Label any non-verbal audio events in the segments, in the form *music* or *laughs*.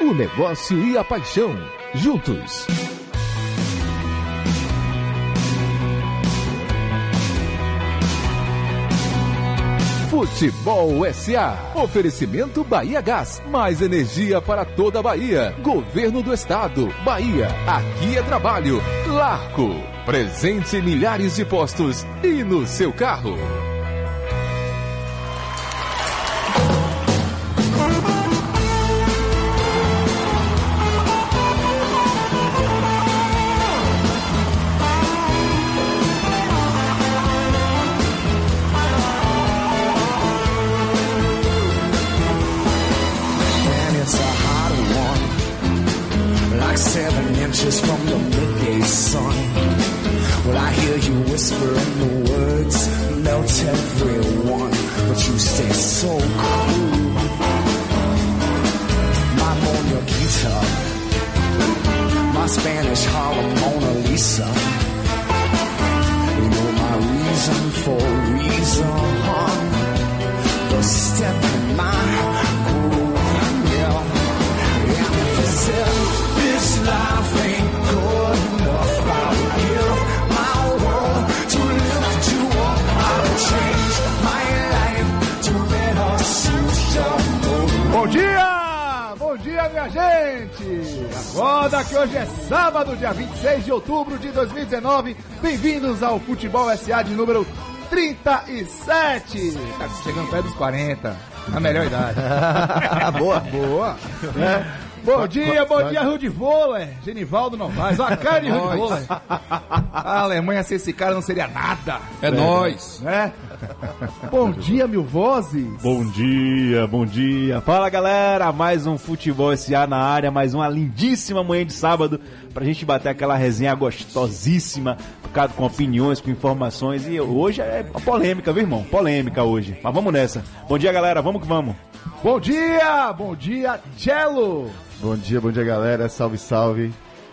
O negócio e a paixão, juntos. Futebol SA. Oferecimento Bahia Gás. Mais energia para toda a Bahia. Governo do Estado. Bahia. Aqui é trabalho. Larco. Presente em milhares de postos e no seu carro. 19. Bem-vindos ao Futebol SA de número 37. Tá chegando perto dos 40. A melhor idade. *laughs* boa. Boa. É. Bom dia, bom dia, Rudy Voller, Genivaldo Novaes, a cara de Rudy Voller. *laughs* A Alemanha sem esse cara não seria nada. É, né? é nós. né? Bom dia, mil vozes. Bom dia, bom dia. Fala, galera, mais um Futebol SA na área, mais uma lindíssima manhã de sábado pra gente bater aquela resenha gostosíssima, com opiniões, com informações. E hoje é uma polêmica, viu irmão? Polêmica hoje. Mas vamos nessa. Bom dia galera, vamos que vamos. Bom dia, bom dia, Cello. Bom dia, bom dia galera, salve, salve.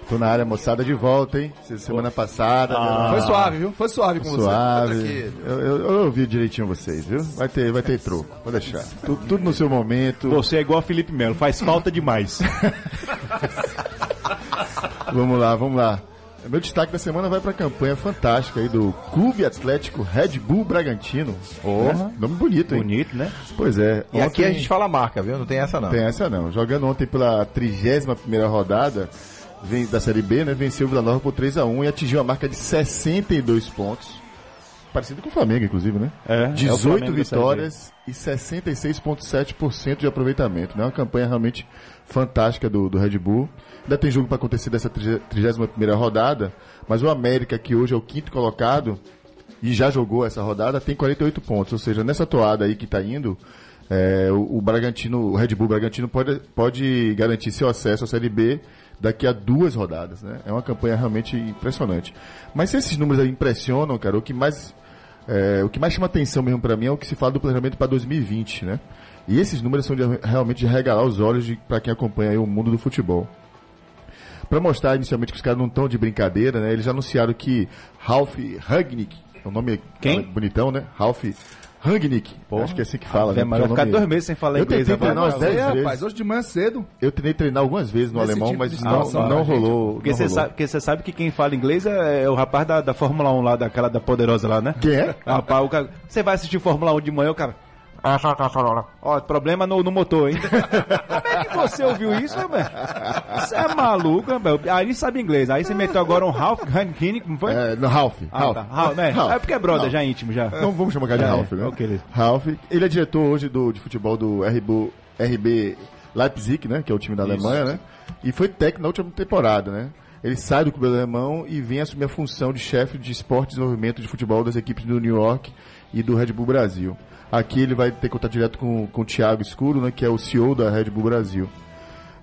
Tô na área moçada de volta, hein? Se- Semana passada. Foi né? suave, viu? Foi suave com você. Suave. Eu, eu, eu ouvi direitinho vocês, viu? Vai ter, vai ter troco, pode deixar. Tu- tudo no seu momento. Você é igual a Felipe Melo, faz falta demais. *laughs* Vamos lá, vamos lá. Meu destaque da semana vai pra campanha fantástica aí do Clube Atlético Red Bull Bragantino. Né? Nome bonito, hein? Bonito, né? Pois é. E aqui a ontem- gente fala marca, viu? Não tem essa não. Tem essa não. Jogando ontem pela 31 rodada da Série B, né? Venceu o Vila Nova por 3x1 e atingiu a marca de 62 pontos. Parecido com o Flamengo, inclusive, né? É, é o 18 Flamengo da Série B. vitórias e 66,7% de aproveitamento. Né? Uma campanha realmente fantástica do, do Red Bull. Ainda tem jogo para acontecer dessa 31 rodada, mas o América, que hoje é o quinto colocado, e já jogou essa rodada, tem 48 pontos. Ou seja, nessa toada aí que está indo, é, o, o Bragantino, o Red Bull Bragantino pode, pode garantir seu acesso à Série B daqui a duas rodadas. Né? É uma campanha realmente impressionante. Mas se esses números aí impressionam, cara, o que mais, é, o que mais chama atenção mesmo para mim é o que se fala do planejamento para 2020. Né? E esses números são de, realmente de regalar os olhos para quem acompanha o mundo do futebol. Para mostrar inicialmente que os caras não estão de brincadeira, né? Eles anunciaram que Ralph Rangnick, é o nome Quem? bonitão, né? Ralph Rangnick, acho que é assim que fala, né? É vai ficar dois meses sem falar Eu inglês tentei agora. treinar umas Mas aí, 10 rapaz, vezes. hoje de manhã cedo. Eu tentei treinar algumas vezes no Nesse alemão, tipo mas não, situação, não né, gente? rolou. Porque não você sabe, sabe que quem fala inglês é, é o rapaz da, da Fórmula 1 lá, daquela da poderosa lá, né? Quem é? Rapaz, o cara, você vai assistir Fórmula 1 de manhã, o cara. Ó, problema no, no motor, hein? Como é que você ouviu isso, meu velho? Você é maluco, meu velho? Aí ele sabe inglês. Aí você meteu agora um Ralph Hankini, não foi? É, no Ralph. Ah, Ralph. tá. Ralph, né? Ralph. É porque é brother, Ralph. já íntimo, já. Não vamos chamar o cara de Já é. Ralph, né? Ok. Ralph. Ele é diretor hoje do, de futebol do RB, RB Leipzig, né? Que é o time da Alemanha, né? E foi técnico na última temporada, né? Ele sai do clube alemão e vem assumir a função de chefe de esporte e desenvolvimento de futebol das equipes do New York e do Red Bull Brasil. Aqui ele vai ter contato direto com, com o Thiago Escuro, né? Que é o CEO da Red Bull Brasil.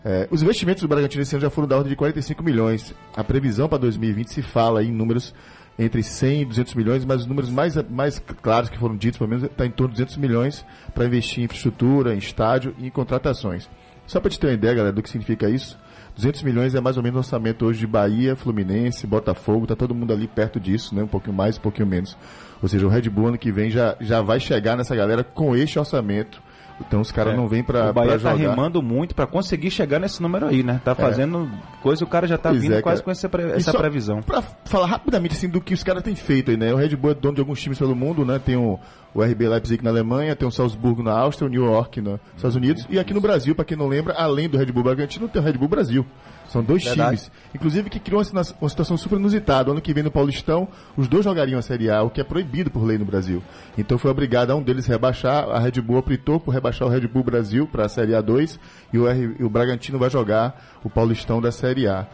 É, os investimentos do Bragantino esse ano já foram da ordem de 45 milhões. A previsão para 2020 se fala em números entre 100 e 200 milhões, mas os números mais, mais claros que foram ditos, pelo menos, está em torno de 200 milhões para investir em infraestrutura, em estádio e em contratações. Só para te ter uma ideia, galera, do que significa isso, 200 milhões é mais ou menos o orçamento hoje de Bahia, Fluminense, Botafogo, tá todo mundo ali perto disso, né? Um pouquinho mais, um pouquinho menos. Ou seja, o Red Bull ano que vem já, já vai chegar nessa galera com este orçamento Então os caras É. não vêm pra, o Bahia tá jogar. remando muito pra conseguir chegar nesse número aí, né? Tá fazendo coisa, o cara já tá Pois vindo é, quase com essa, pre- essa previsão. Pra falar rapidamente assim do que os caras têm feito aí, né? O Red Bull é dono de alguns times pelo mundo, né? Tem o, o RB Leipzig na Alemanha, tem o Salzburgo na Áustria, o New York nos Estados Unidos. E aqui no Brasil, pra quem não lembra, além do Red Bull Bragantino, tem o Red Bull Brasil. São dois Verdade. times. Inclusive que criou uma, uma situação super inusitada. Ano que vem no Paulistão, os dois jogariam a Série A, o que é proibido por lei no Brasil. Então foi obrigado a um deles rebaixar. A Red Bull optou por rebaixar o Red Bull Brasil para a Série A2 e o, R- e o Bragantino vai jogar o Paulistão da Série A.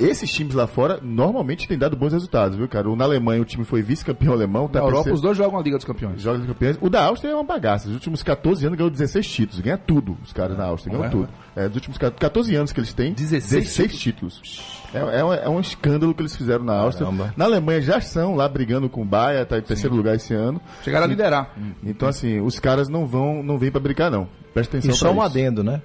Esses times lá fora normalmente têm dado bons resultados, viu, cara? O, na Alemanha o time foi vice-campeão alemão, tá Na Europa, terceiro- os dois jogam a Liga dos Campeões. Jogos de campeões. O da Áustria é uma bagaça. Nos últimos 14 anos ganhou 16 títulos. Ganha tudo, os caras na Áustria. Ganham é, tudo. É, dos últimos 14 anos que eles têm, 16 títulos. É, é, um, é um escândalo que eles fizeram na Áustria. Caramba. Na Alemanha já estão lá brigando com o Bahia, tá em terceiro lugar esse ano. Chegaram a liderar. Então, assim, os caras não vão, não vêm pra brincar, não. Presta atenção E só um isso. adendo, né?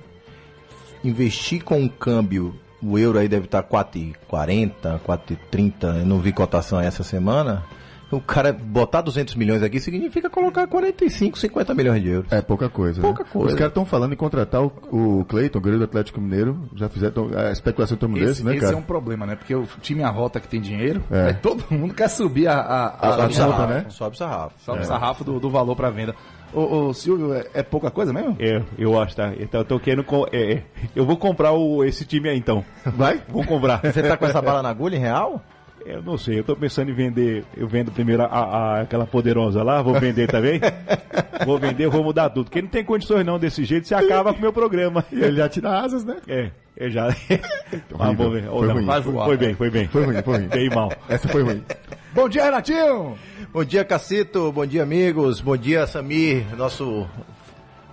Investir com um câmbio, o euro aí deve estar 4,40, 4,30, eu não vi cotação essa semana. O cara botar 200 milhões aqui significa colocar 45, 50 milhões de euros. É pouca coisa. Pouca né? coisa. Os caras estão falando em contratar o, o Cleiton, o goleiro do Atlético Mineiro. Já fizeram a especulação em torno Esse, desse, né, esse cara? é um problema, né? Porque o time arrota que tem dinheiro, É. *laughs* todo mundo quer subir a, a, a, Sobe a o sarrafo, conta, né? Sobe o sarrafo. sobe o sarrafo do, do valor pra venda. Ô, ô, Silvio, é, é pouca coisa mesmo? É, eu acho, tá? Então eu tô querendo. co- é, é. eu vou comprar o, esse time aí então. Vai? Vou comprar. Você tá com essa bala na agulha em real? Eu não sei, eu tô pensando em vender. Eu vendo primeiro a, a- aquela poderosa lá, vou vender também. *laughs* vou vender, vou mudar tudo. Porque não tem condições não desse jeito, você acaba com o meu programa. E ele já tira asas, né? É, eu já. Mas *laughs* Horrível. vamos ver. Ou Foi ruim. Vai voar. Foi bem, foi bem. Foi ruim, foi ruim. Bem mal. Essa foi ruim. Bom dia, Renatinho! Bom dia, Cacito. Bom dia, amigos. Bom dia, Samir, nosso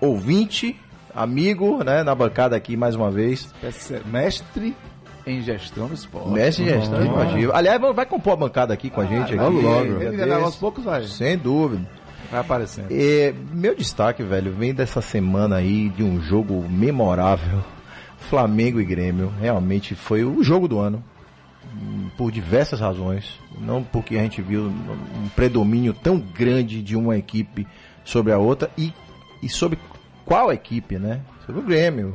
ouvinte, amigo, né, na bancada aqui mais uma vez. Mestre em gestão do esporte. Mestre de gestão esportiva. Aliás, vai compor a bancada aqui com a gente. aqui, logo, logo. aos poucos vai, Sem dúvida. vai aparecendo. É, meu destaque, velho, vem dessa semana aí de um jogo memorável. Flamengo e Grêmio. Realmente foi o jogo do ano. Por diversas razões. Não porque a gente viu um predomínio tão grande de uma equipe sobre a outra. E, e sobre qual equipe, né? Sobre o Grêmio.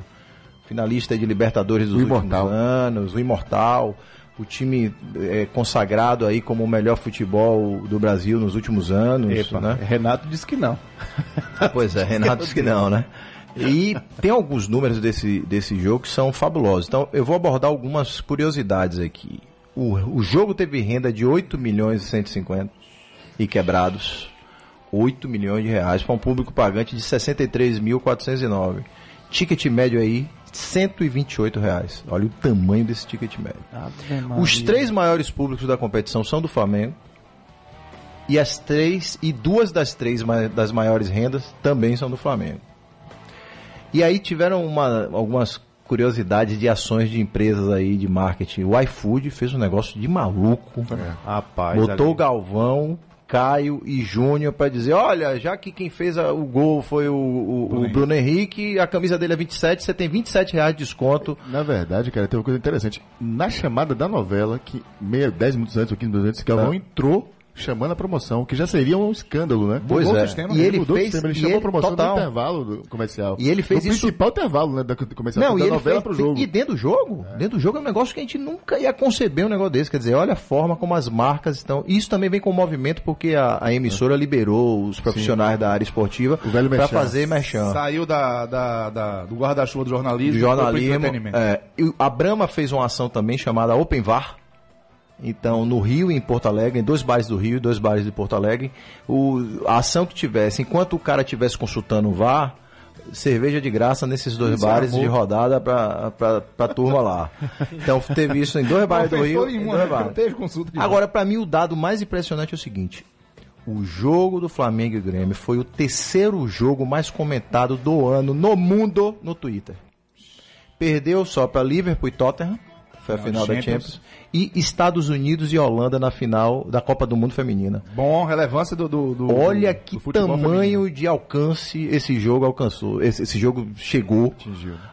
Finalista de Libertadores dos O últimos Imortal. anos. O Imortal. O time é, consagrado aí como o melhor futebol do Brasil nos últimos anos. Epa, né? Renato disse que não. *laughs* Pois é, Renato disse que não, né? E tem alguns números desse, desse jogo que são fabulosos. Então, eu vou abordar algumas curiosidades aqui. O, o jogo teve renda de 8 milhões e 150 e quebrados. 8 milhões de reais para um público pagante de 63.409. Ticket médio aí, 128 reais. Olha o tamanho desse ticket médio. Os três maiores públicos da competição são do Flamengo. E as três e duas das três das maiores rendas também são do Flamengo. E aí tiveram uma- algumas curiosidades de ações de empresas aí de marketing. O iFood fez um negócio de maluco. Rapaz. Botou o ali. Galvão, Caio e Júnior para dizer, olha, já que quem fez a- o gol foi o, o- o Bruno Henrique, a camisa dele é 27, você tem 27 reais de desconto. Na verdade, cara, tem uma coisa interessante. Na chamada da novela, que meia, 10 minutos antes ou 15 minutos antes, Galvão É. entrou chamando a promoção, que já seria um escândalo, né? Pois Mudou é. o sistema, E né? ele mudou fez- o sistema, ele chamou a ele- promoção total. no intervalo do comercial. E ele fez no isso- principal intervalo, né, da do comercial, Não, da e ele novela fez, pro jogo. E dentro do jogo, dentro do jogo é um negócio que a gente nunca ia conceber um negócio desse. Quer dizer, olha a forma como as marcas estão. Isso também vem com o movimento porque a, a emissora liberou os profissionais da área esportiva O velho para fazer merchan. Saiu da, da, da- do guarda-chuva do jornalismo. do jornalismo. É, e a Brahma fez uma ação também chamada Open VAR. Então, no Rio e em Porto Alegre, em dois bares do Rio e dois bares de Porto Alegre, o, a ação que tivesse, enquanto o cara estivesse consultando o VAR, cerveja de graça nesses dois Isso bares de rodada pra, pra, pra turma lá. Então, teve isso em dois bares do Rio. em dois né? bares. Teve consulta Agora, pra mim, o dado mais impressionante é o seguinte: o jogo do Flamengo e Grêmio foi o terceiro jogo mais comentado do ano no mundo no Twitter. Perdeu só pra Liverpool e Tottenham, foi a final da Champions. Champions, e Estados Unidos e Holanda na final da Copa do Mundo Feminina. Bom, relevância do. do, do Olha do- que do tamanho feminino. de alcance esse jogo alcançou. Esse, esse jogo chegou,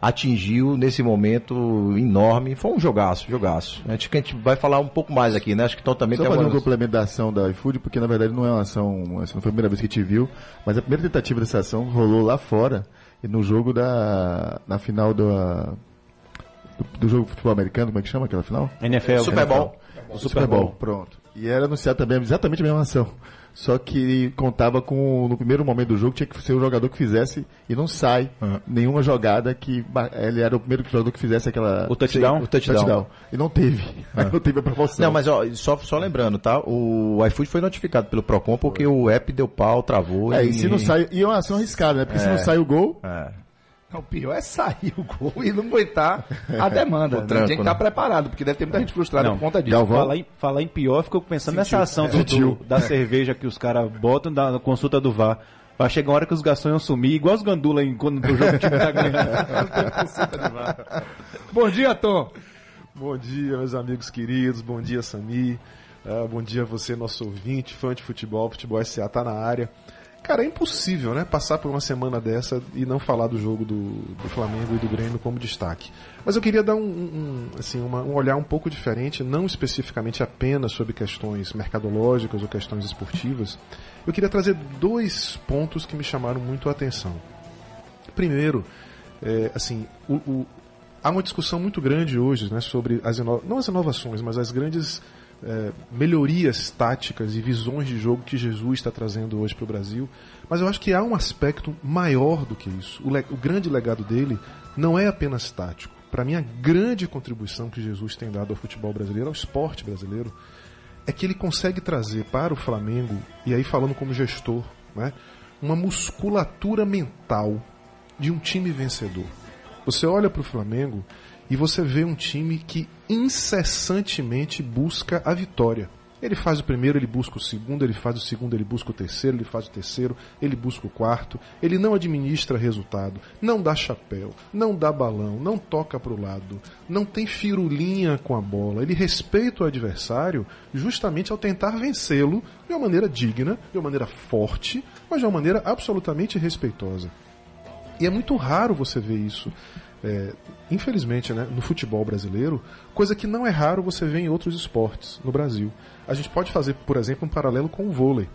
atingiu. nesse momento enorme. Foi um jogaço, jogaço. Acho que a gente vai falar um pouco mais aqui, né? Acho que então também Só tem fazer um algumas... complemento da ação da iFood, porque na verdade não é uma ação, essa não foi a primeira vez que a gente viu, mas a primeira tentativa dessa ação rolou lá fora E no jogo da. Na final do. Do, do jogo de futebol americano, como é que chama aquela final? NFL. Super Bowl. O Super Bowl, pronto. E era anunciado também exatamente a mesma ação. Só que contava com, no primeiro momento do jogo, tinha que ser o jogador que fizesse e não sai Uhum. nenhuma jogada que ele era o primeiro jogador que fizesse aquela. O touchdown? O touchdown. E não teve. *laughs* não teve a promoção. Não, mas ó, só, só lembrando, tá? O iFood foi notificado pelo Procon porque o app deu pau, travou. É, e se não sai. E é uma ação arriscada, né? Porque se não sai o gol. É. Não, o pior é sair o gol e não aguentar a *laughs* demanda. O tranco, Tem que estar né? preparado, porque deve ter muita gente frustrada Não, por conta disso. Galvão. Falar em, falar em pior, fico pensando nessa ação do- do- da cerveja que os caras botam na consulta do VAR. Vai chegar uma hora que os garçons iam sumir, igual os gandula em, quando o jogo o time tá ganhando. *laughs* Bom dia, Tom. Bom dia, meus amigos queridos. Bom dia, Sami. Ah, bom dia a você, nosso ouvinte, fã de futebol. Futebol SA tá na área. Cara, é impossível, né? Passar por uma semana dessa e não falar do jogo do, do Flamengo e do Grêmio como destaque. Mas eu queria dar um, um- assim, uma- um olhar um pouco diferente, não especificamente apenas sobre questões mercadológicas ou questões esportivas. Eu queria trazer dois pontos que me chamaram muito a atenção. Primeiro, é, assim, o- o- há uma discussão muito grande hoje né, sobre as não as inovações, mas as grandes é, melhorias táticas e visões de jogo que Jesus está trazendo hoje para o Brasil. Mas eu acho que há um aspecto maior do que isso. O, o grande legado dele não é apenas tático. Para mim, a grande contribuição que Jesus tem dado ao futebol brasileiro, ao esporte brasileiro, é que ele consegue trazer para o Flamengo, e aí falando como gestor, né, uma musculatura mental de um time vencedor. Você olha para o Flamengo e você vê um time que incessantemente busca a vitória. Ele faz o primeiro, ele busca o segundo, ele faz o segundo, ele busca o terceiro, ele faz o terceiro, ele busca o quarto. Ele não administra resultado, não dá chapéu, não dá balão, não toca para o lado, não tem firulinha com a bola. Ele respeita o adversário justamente ao tentar vencê-lo de uma maneira digna, de uma maneira forte, mas de uma maneira absolutamente respeitosa. E é muito raro você ver isso, é, infelizmente, né, no futebol brasileiro, coisa que não é raro você ver em outros esportes no Brasil. A gente pode fazer, por exemplo, um paralelo com o vôlei.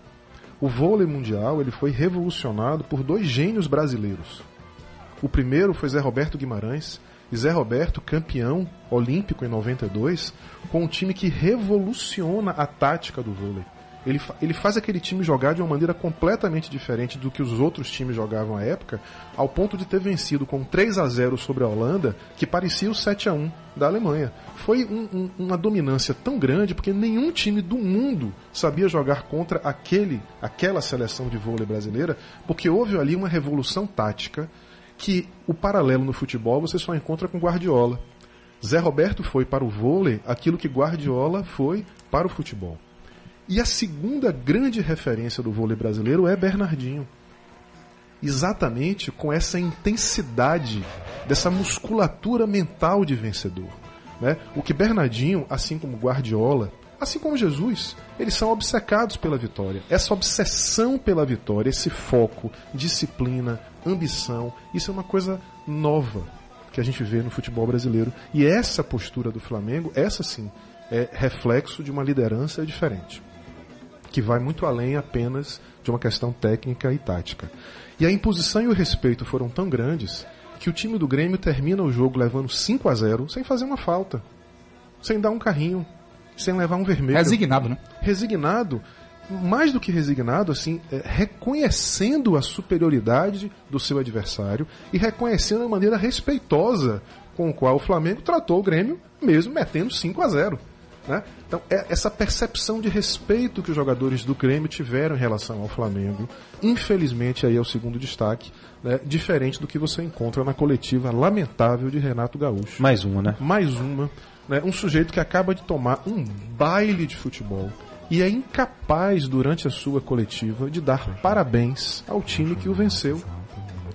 O vôlei mundial ele foi revolucionado por dois gênios brasileiros. O primeiro foi Zé Roberto Guimarães, e Zé Roberto, campeão olímpico em 92, com um time que revoluciona a tática do vôlei. Ele, ele faz aquele time jogar de uma maneira completamente diferente do que os outros times jogavam à época, ao ponto de ter vencido com 3 a 0 sobre a Holanda, que parecia o 7 a 1 da Alemanha. Foi um- um- uma dominância tão grande porque nenhum time do mundo sabia jogar contra aquele, aquela seleção de vôlei brasileira, porque houve ali uma revolução tática que o paralelo no futebol você só encontra com Guardiola. Zé Roberto foi para o vôlei aquilo que Guardiola foi para o futebol. E a segunda grande referência do vôlei brasileiro é Bernardinho. Exatamente com essa intensidade, dessa musculatura mental de vencedor. Né? O que Bernardinho, assim como Guardiola, assim como Jesus, eles são obcecados pela vitória. Essa obsessão pela vitória, esse foco, disciplina, ambição, isso é uma coisa nova que a gente vê no futebol brasileiro. E essa postura do Flamengo, essa sim, é reflexo de uma liderança diferente que vai muito além apenas de uma questão técnica e tática. E a imposição e o respeito foram tão grandes que o time do Grêmio termina o jogo levando 5 a 0 sem fazer uma falta, sem dar um carrinho, sem levar um vermelho. Resignado, né? Resignado, mais do que resignado, assim, é, reconhecendo a superioridade do seu adversário e reconhecendo a maneira respeitosa com a qual o Flamengo tratou o Grêmio, mesmo metendo 5 a 0 né? Então, é essa percepção de respeito que os jogadores do Grêmio tiveram em relação ao Flamengo, infelizmente aí é o segundo destaque, né? diferente do que você encontra na coletiva lamentável de Renato Gaúcho. Mais uma, né? Mais uma, né? um sujeito que acaba de tomar um baile de futebol e é incapaz durante a sua coletiva de dar parabéns ao time que o venceu.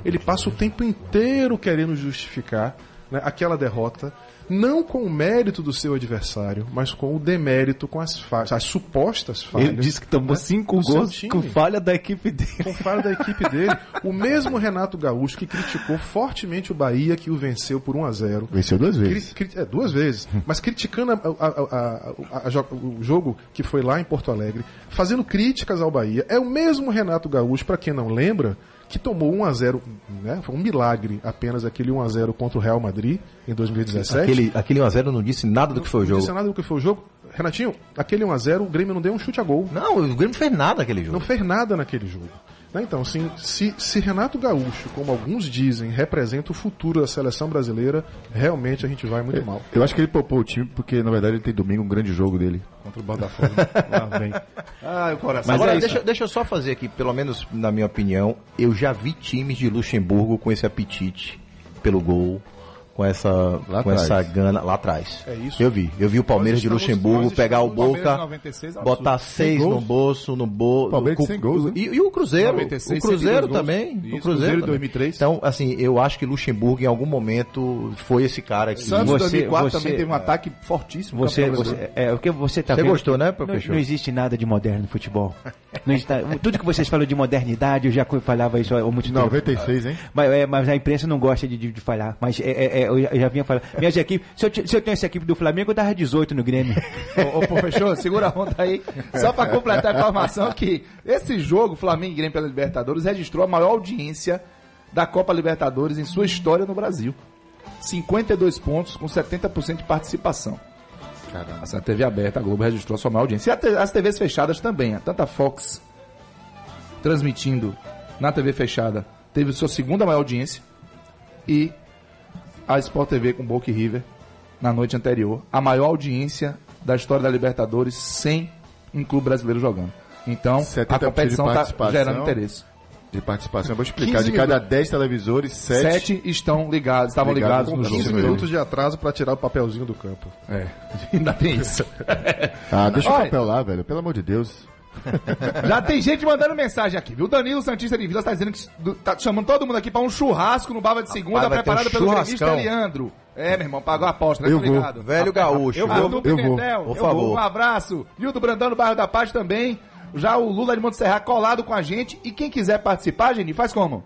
Ele passa o tempo inteiro querendo justificar né, aquela derrota, não com o mérito do seu adversário, mas com o demérito, com as, fa- as supostas falhas. Ele disse que tomou né, cinco gols com falha da equipe dele. com falha da equipe dele. O mesmo Renato Gaúcho que criticou fortemente o Bahia, que o venceu por 1 a 0 Venceu duas vezes. cri- é, duas vezes. *laughs* Mas criticando a- a- a- o jogo que foi lá em Porto Alegre, fazendo críticas ao Bahia. É o mesmo Renato Gaúcho, para quem não lembra, que tomou 1 a 0 né? Foi um milagre apenas aquele 1 a 0 contra o Real Madrid em 2017. Aquele, aquele 1x0 não disse nada do que foi o Não jogo. disse nada do que foi o jogo. Renatinho, aquele 1 a 0 o Grêmio não deu um chute a gol. Não, o Grêmio não fez nada naquele jogo. Não fez nada naquele jogo. Né, Então, assim, se, se Renato Gaúcho, como alguns dizem, representa o futuro da seleção brasileira, realmente a gente vai muito mal. Eu acho que ele poupou o time porque, na verdade, ele tem domingo um grande jogo dele. Contra o Botafogo. Lá vem. Ai, o coração. Agora, é deixa, deixa eu só fazer aqui, pelo menos na minha opinião, eu já vi times de Luxemburgo com esse apetite pelo gol, com essa, Lá com atrás. essa gana lá atrás. É isso. Eu vi. Eu vi o Palmeiras de Luxemburgo pegar o Boca, de 96 é um botar seis no bolso, no bolso. Palmeiras sem gols, né? E, e o Cruzeiro. 96, o Cruzeiro 102 gols. também. Isso, o Cruzeiro, Cruzeiro em também. 2003. Então, assim, eu acho que Luxemburgo em algum momento foi esse cara que. Santos Você- 2004 você- também teve um ataque fortíssimo. Você, você, é, o que você tá Você vendo gostou, que né, não, professor? não existe nada de moderno no futebol. Não existe, tudo que vocês falam de modernidade, eu já falava isso há muito tempo. 96, hein? Mas, é, mas a imprensa não gosta de, de, de falhar. Mas é, é, é, eu já- eu já vinha falando. Minhas equipes, se eu, se eu tenho essa equipe do Flamengo, eu tava 18 no Grêmio. Ô, ô, professor, segura a onda aí. Só pra completar a informação que esse jogo, Flamengo e Grêmio pela Libertadores, registrou a maior audiência da Copa Libertadores em sua história no Brasil. 52 pontos com 70% de participação. Caramba. Essa TV aberta, a Globo registrou a sua maior audiência. E as TVs fechadas também. A tanta Fox transmitindo na TV fechada teve sua segunda maior audiência. E a Sport TV com Boca e River na noite anterior. A maior audiência da história da Libertadores sem um clube brasileiro jogando. Então, 70% a competição está gerando interesse. De participação, eu vou explicar. 15 De cada 10 televisores, 7. Sete estão ligados, estavam Ligados ligados com no 15 jogo. minutos de atraso para tirar o papelzinho do campo. É, *laughs* ainda tem isso. Ah, deixa Olha. o papel lá, velho. Pelo amor de Deus. Já tem gente mandando mensagem aqui, viu? Danilo Santista de Vila tá dizendo que tá chamando todo mundo aqui pra um churrasco no Bava de Segunda, Rapaz, preparado um pelo gremista Leandro. É, meu irmão, pagou a aposta, né? Eu vou. ligado. Velho gaúcho. Eu vou, Eu vou. Por eu favor. vou. Um abraço. Nildo Brandão, no bairro da Paz também. Já o Lula de Monte Serra colado com a gente. E quem quiser participar, Geni, faz como?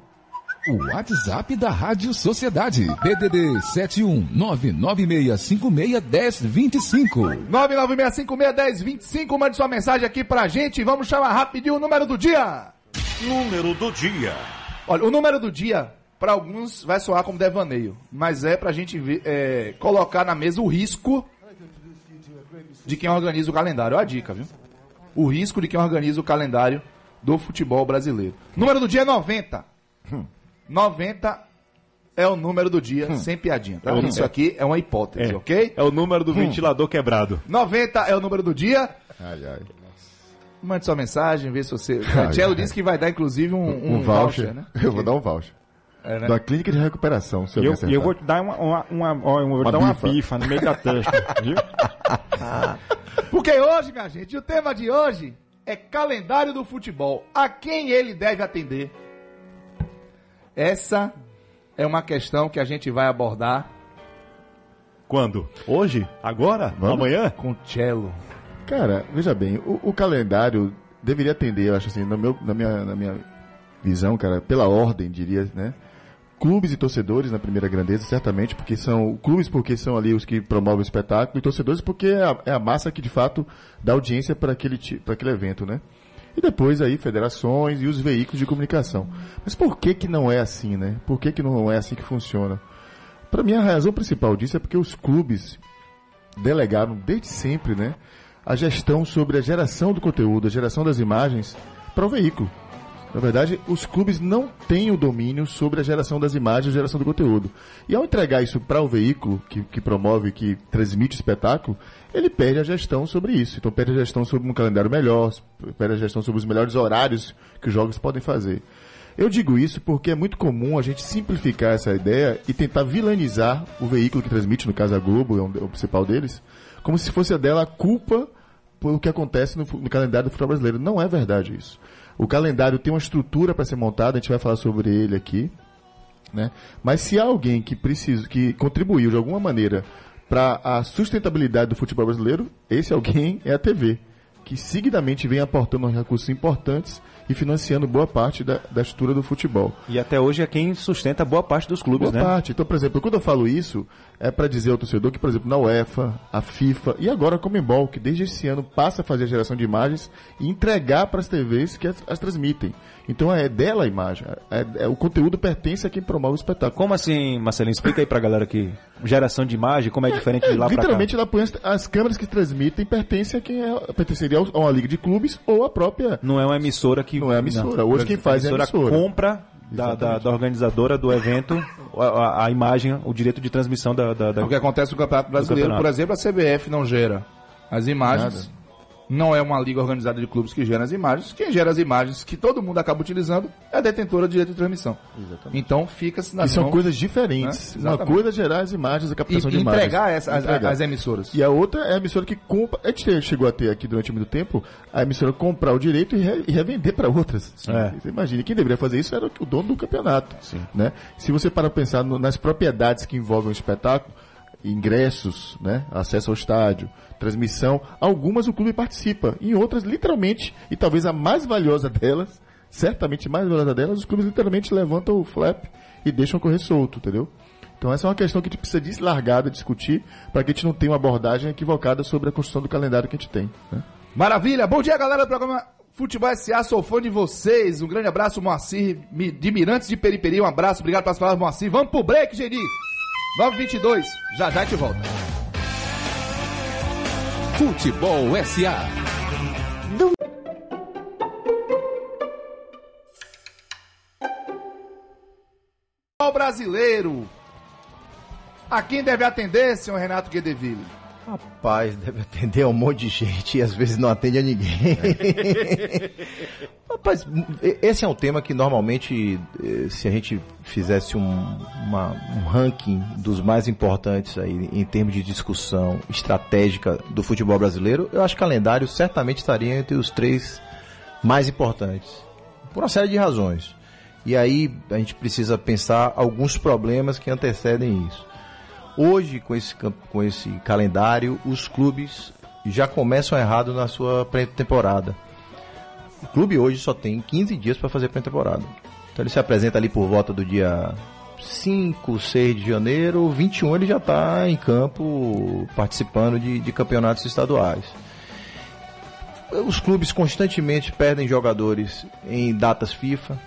O WhatsApp da Rádio Sociedade. DDD 71996561025. 996561025, mande sua mensagem aqui pra gente. Vamos chamar rapidinho o número do dia. Número do dia. Olha, o número do dia, pra alguns, vai soar como devaneio. Mas é pra gente ver, é, colocar na mesa o risco de quem organiza o calendário. Olha a dica, viu? O risco de quem organiza o calendário do futebol brasileiro. Número do dia é 90. 90 é o número do dia, sem piadinha. Tá? Isso aqui é uma hipótese, ok? É o número do ventilador quebrado. 90 é o número do dia. Ai, ai. Mande sua mensagem, vê se você. Tchelo disse que vai dar, inclusive, um, Um, voucher. né? Eu vou dar um voucher. É, né? Da clínica de recuperação, se eu, e eu vou te dar uma, uma, uma, vou Uma dar uma bifa. bifa no meio da testa, *laughs* viu? Porque hoje, minha gente, o tema de hoje é calendário do futebol. A quem ele deve atender? Essa é uma questão que a gente vai abordar Quando? Hoje? Agora? Vamos? Amanhã? com Cello. Cara, veja bem, o, o calendário deveria atender, eu acho assim, no meu, na, minha, na minha visão, cara, pela ordem, diria, né? Clubes e torcedores na primeira grandeza, certamente, porque são clubes porque são ali os que promovem o espetáculo, e torcedores porque é a, é a massa que de fato dá audiência para aquele, pra aquele evento, né? E depois aí federações e os veículos de comunicação. Mas por que que não é assim, né? Por que que não é assim que funciona? Para mim a razão principal disso é porque os clubes delegaram desde sempre, né, a gestão sobre a geração do conteúdo, a geração das imagens para o veículo. Na verdade, os clubes não têm o domínio sobre a geração das imagens, a geração do conteúdo. E ao entregar isso para o veículo que, que promove, que transmite o espetáculo, ele perde a gestão sobre isso. Então perde a gestão sobre um calendário melhor, perde a gestão sobre os melhores horários que os jogos podem fazer. Eu digo isso porque é muito comum a gente simplificar essa ideia e tentar vilanizar o veículo que transmite, no caso a Globo, é é o principal deles, como se fosse a dela a culpa pelo que acontece no, no calendário do futebol brasileiro. Não é verdade isso. O calendário tem uma estrutura para ser montada, a gente vai falar sobre ele aqui. Né? Mas se há alguém que precisa, que contribuiu de alguma maneira para a sustentabilidade do futebol brasileiro, esse alguém é a TV. que seguidamente vem aportando recursos importantes e financiando boa parte da, da estrutura do futebol. E até hoje é quem sustenta boa parte dos clubes, Boa né? parte. Então, por exemplo, quando eu falo isso, é para dizer ao torcedor que, por exemplo, na UEFA, a FIFA e agora a Comembol, que desde esse ano passa a fazer a geração de imagens e entregar para as TVs que as, as transmitem. Então é dela a imagem. É, é- o conteúdo pertence a quem promove o espetáculo. Como assim, Marcelinho? Explica aí pra galera que geração de imagem, como é diferente de lá pra cá. Literalmente, ela põe as, as câmeras que transmitem pertencem a quem é, pertenceria a uma liga de clubes ou a própria. Não é uma emissora que. Não é emissora. Hoje quem faz é a emissora. emissora. compra da, da, da organizadora do evento a, a- a imagem, o direito de transmissão da. da, da- O que acontece no Campeonato Brasileiro, campeonato. por exemplo, a CBF não gera as imagens. Não é uma liga organizada de clubes que gera as imagens. Quem gera as imagens que todo mundo acaba utilizando é a detentora de direito de transmissão. Então fica-se E nas são coisas diferentes. Né? Uma Exatamente. coisa é gerar as imagens, a e, captação de e imagens. entregar essa, as, Entregar. as emissoras. E a outra é a emissora que compra. A gente chegou a ter aqui durante muito tempo a emissora comprar o direito e, re- e revender para outras. É. Você imagina, quem deveria fazer isso era o dono do campeonato. Né? Se você para pensar no- nas propriedades que envolvem o espetáculo, ingressos, né? acesso ao estádio, transmissão, algumas o clube participa, em outras, literalmente, e talvez a mais valiosa delas, certamente mais valiosa delas, os clubes literalmente levantam o flap e deixam correr solto, entendeu? Então essa é uma questão que a gente precisa de largada discutir para que a gente não tenha uma abordagem equivocada sobre a construção do calendário que a gente tem. né? Maravilha! Bom dia, galera do programa Futebol SA, sou fã de vocês. Um grande abraço, Moacir de Mirantes de Periperi. Um abraço, obrigado pelas palavras, Moacir. Vamos pro break, Geni! 922, já já te volta. Futebol SA. Futebol brasileiro. A quem deve atender, senhor Renato Guedeville? Rapaz, deve atender a um monte de gente e às vezes não atende a ninguém. *laughs* Rapaz, esse é um tema que normalmente, eh, se a gente fizesse um, uma- um ranking dos mais importantes aí em termos de discussão estratégica do futebol brasileiro, eu acho que o calendário certamente estaria entre os três mais importantes. Por uma série de razões. E aí a gente precisa pensar alguns problemas que antecedem isso. Hoje, com esse, com esse calendário, os clubes já começam errado na sua pré-temporada. O clube hoje só tem 15 dias para fazer pré-temporada. Então ele se apresenta ali por volta do dia 5, 6 de janeiro, 21 ele já está em campo participando de, de campeonatos estaduais. Os clubes constantemente perdem jogadores em datas FIFA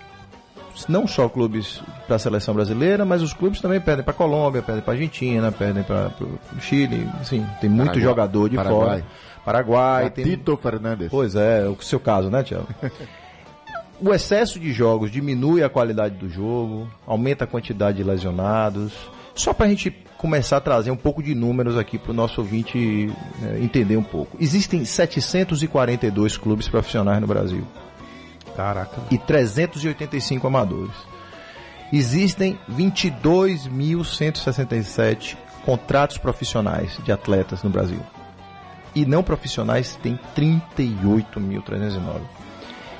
não só clubes para a seleção brasileira, mas os clubes também perdem para Colômbia, perdem para Argentina, perdem para o Chile, assim, tem muito Paraguai. jogador de Paraguai. fora. Paraguai, tem Tito Fernandes. Pois é, o seu caso, né, Tiago? *laughs* o excesso de jogos diminui a qualidade do jogo, aumenta a quantidade de lesionados. Só para a gente começar a trazer um pouco de números aqui para o nosso ouvinte eh, entender um pouco. Existem 742 clubes profissionais no Brasil Caraca. e 385 amadores. Existem 22.167 contratos profissionais de atletas no Brasil. E não profissionais tem 38.309.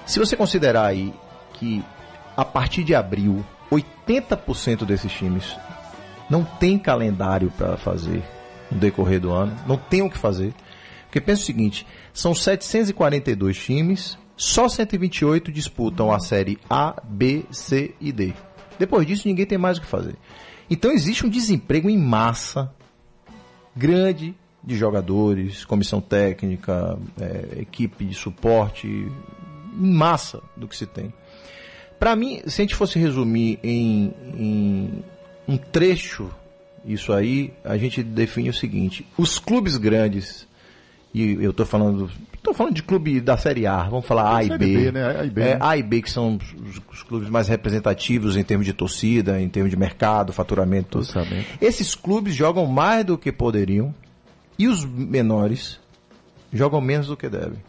Se você considerar aí que a partir de abril, 80% desses times não tem calendário para fazer no decorrer do ano, não tem o que fazer. Porque pensa o seguinte, são 742 times, só 128 disputam a série A, B, C e D. Depois disso, ninguém tem mais o que fazer. Então existe um desemprego em massa grande de jogadores, comissão técnica, eh, equipe de suporte, em massa do que se tem. Para mim, se a gente fosse resumir em, em um trecho isso aí, a gente define o seguinte: os clubes grandes, e eu estou falando, tô falando de clube da Série A, vamos falar A e B, B, né? A e B, É, né? A e B que são os, os clubes mais representativos em termos de torcida, em termos de mercado, faturamento, tudo. Orçamento. Esses clubes jogam mais do que poderiam e os menores jogam menos do que devem.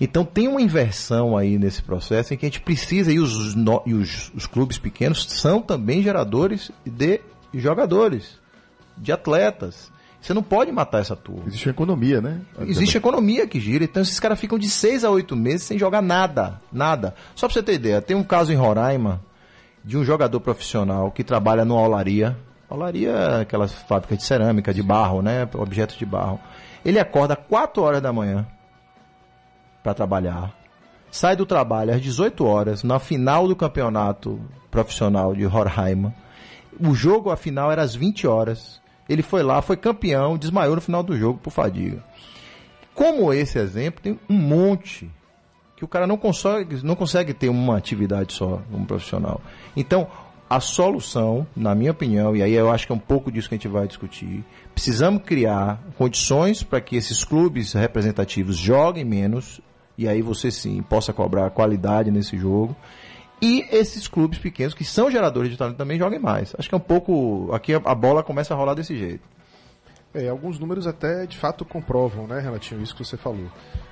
Então tem uma inversão aí nesse processo em que a gente precisa, e os, e os, os clubes pequenos são também geradores de jogadores, de atletas. Você não pode matar essa turma. Existe uma economia, né? Existe economia que gira, então esses caras ficam de seis a oito meses sem jogar nada, nada. Só pra você ter ideia, tem um caso em Roraima de um jogador profissional que trabalha numa olaria. Olaria é aquelas fábricas de cerâmica, de barro, né? Objetos de barro. Ele acorda 4 horas da manhã para trabalhar, sai do trabalho às 18 horas, na final do campeonato profissional de Horheim. O jogo, a final, era às 20 horas. Ele foi lá, foi campeão, desmaiou no final do jogo por fadiga. Como esse exemplo, tem um monte que o cara não consegue, não consegue ter uma atividade só como profissional. Então, a solução, na minha opinião, e aí eu acho que é um pouco disso que a gente vai discutir, precisamos criar condições para que esses clubes representativos joguem menos, e aí você sim possa cobrar qualidade nesse jogo. E esses clubes pequenos, que são geradores de talento, também joguem mais. Acho que é um pouco. Aqui a bola começa a rolar desse jeito. É, alguns números até de fato comprovam, né, Renatinho, isso que você falou.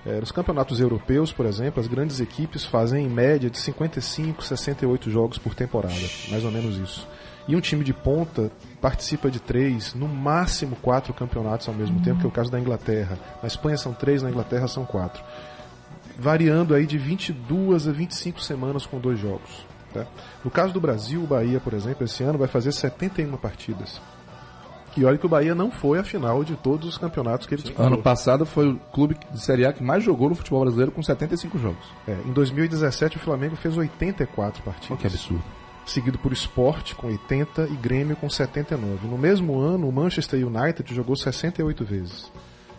É, nos campeonatos europeus, por exemplo, as grandes equipes fazem em média de 55, 68 jogos por temporada, mais ou menos isso. E um time de ponta participa de três, no máximo quatro campeonatos ao mesmo tempo, que é o caso da Inglaterra. Na Espanha são três, na Inglaterra são quatro. Variando aí de 22 a 25 semanas com dois jogos. tá? No caso do Brasil, o Bahia, por exemplo, esse ano vai fazer 71 partidas. E olha que o Bahia não foi a final de todos os campeonatos que ele disputou. Ano passado foi o clube de Série A que mais jogou no futebol brasileiro com 75 jogos. É, em 2017 o Flamengo fez 84 partidas. Olha que absurdo. Seguido por Sport com 80 e Grêmio com 79. No mesmo ano, o Manchester United jogou 68 vezes.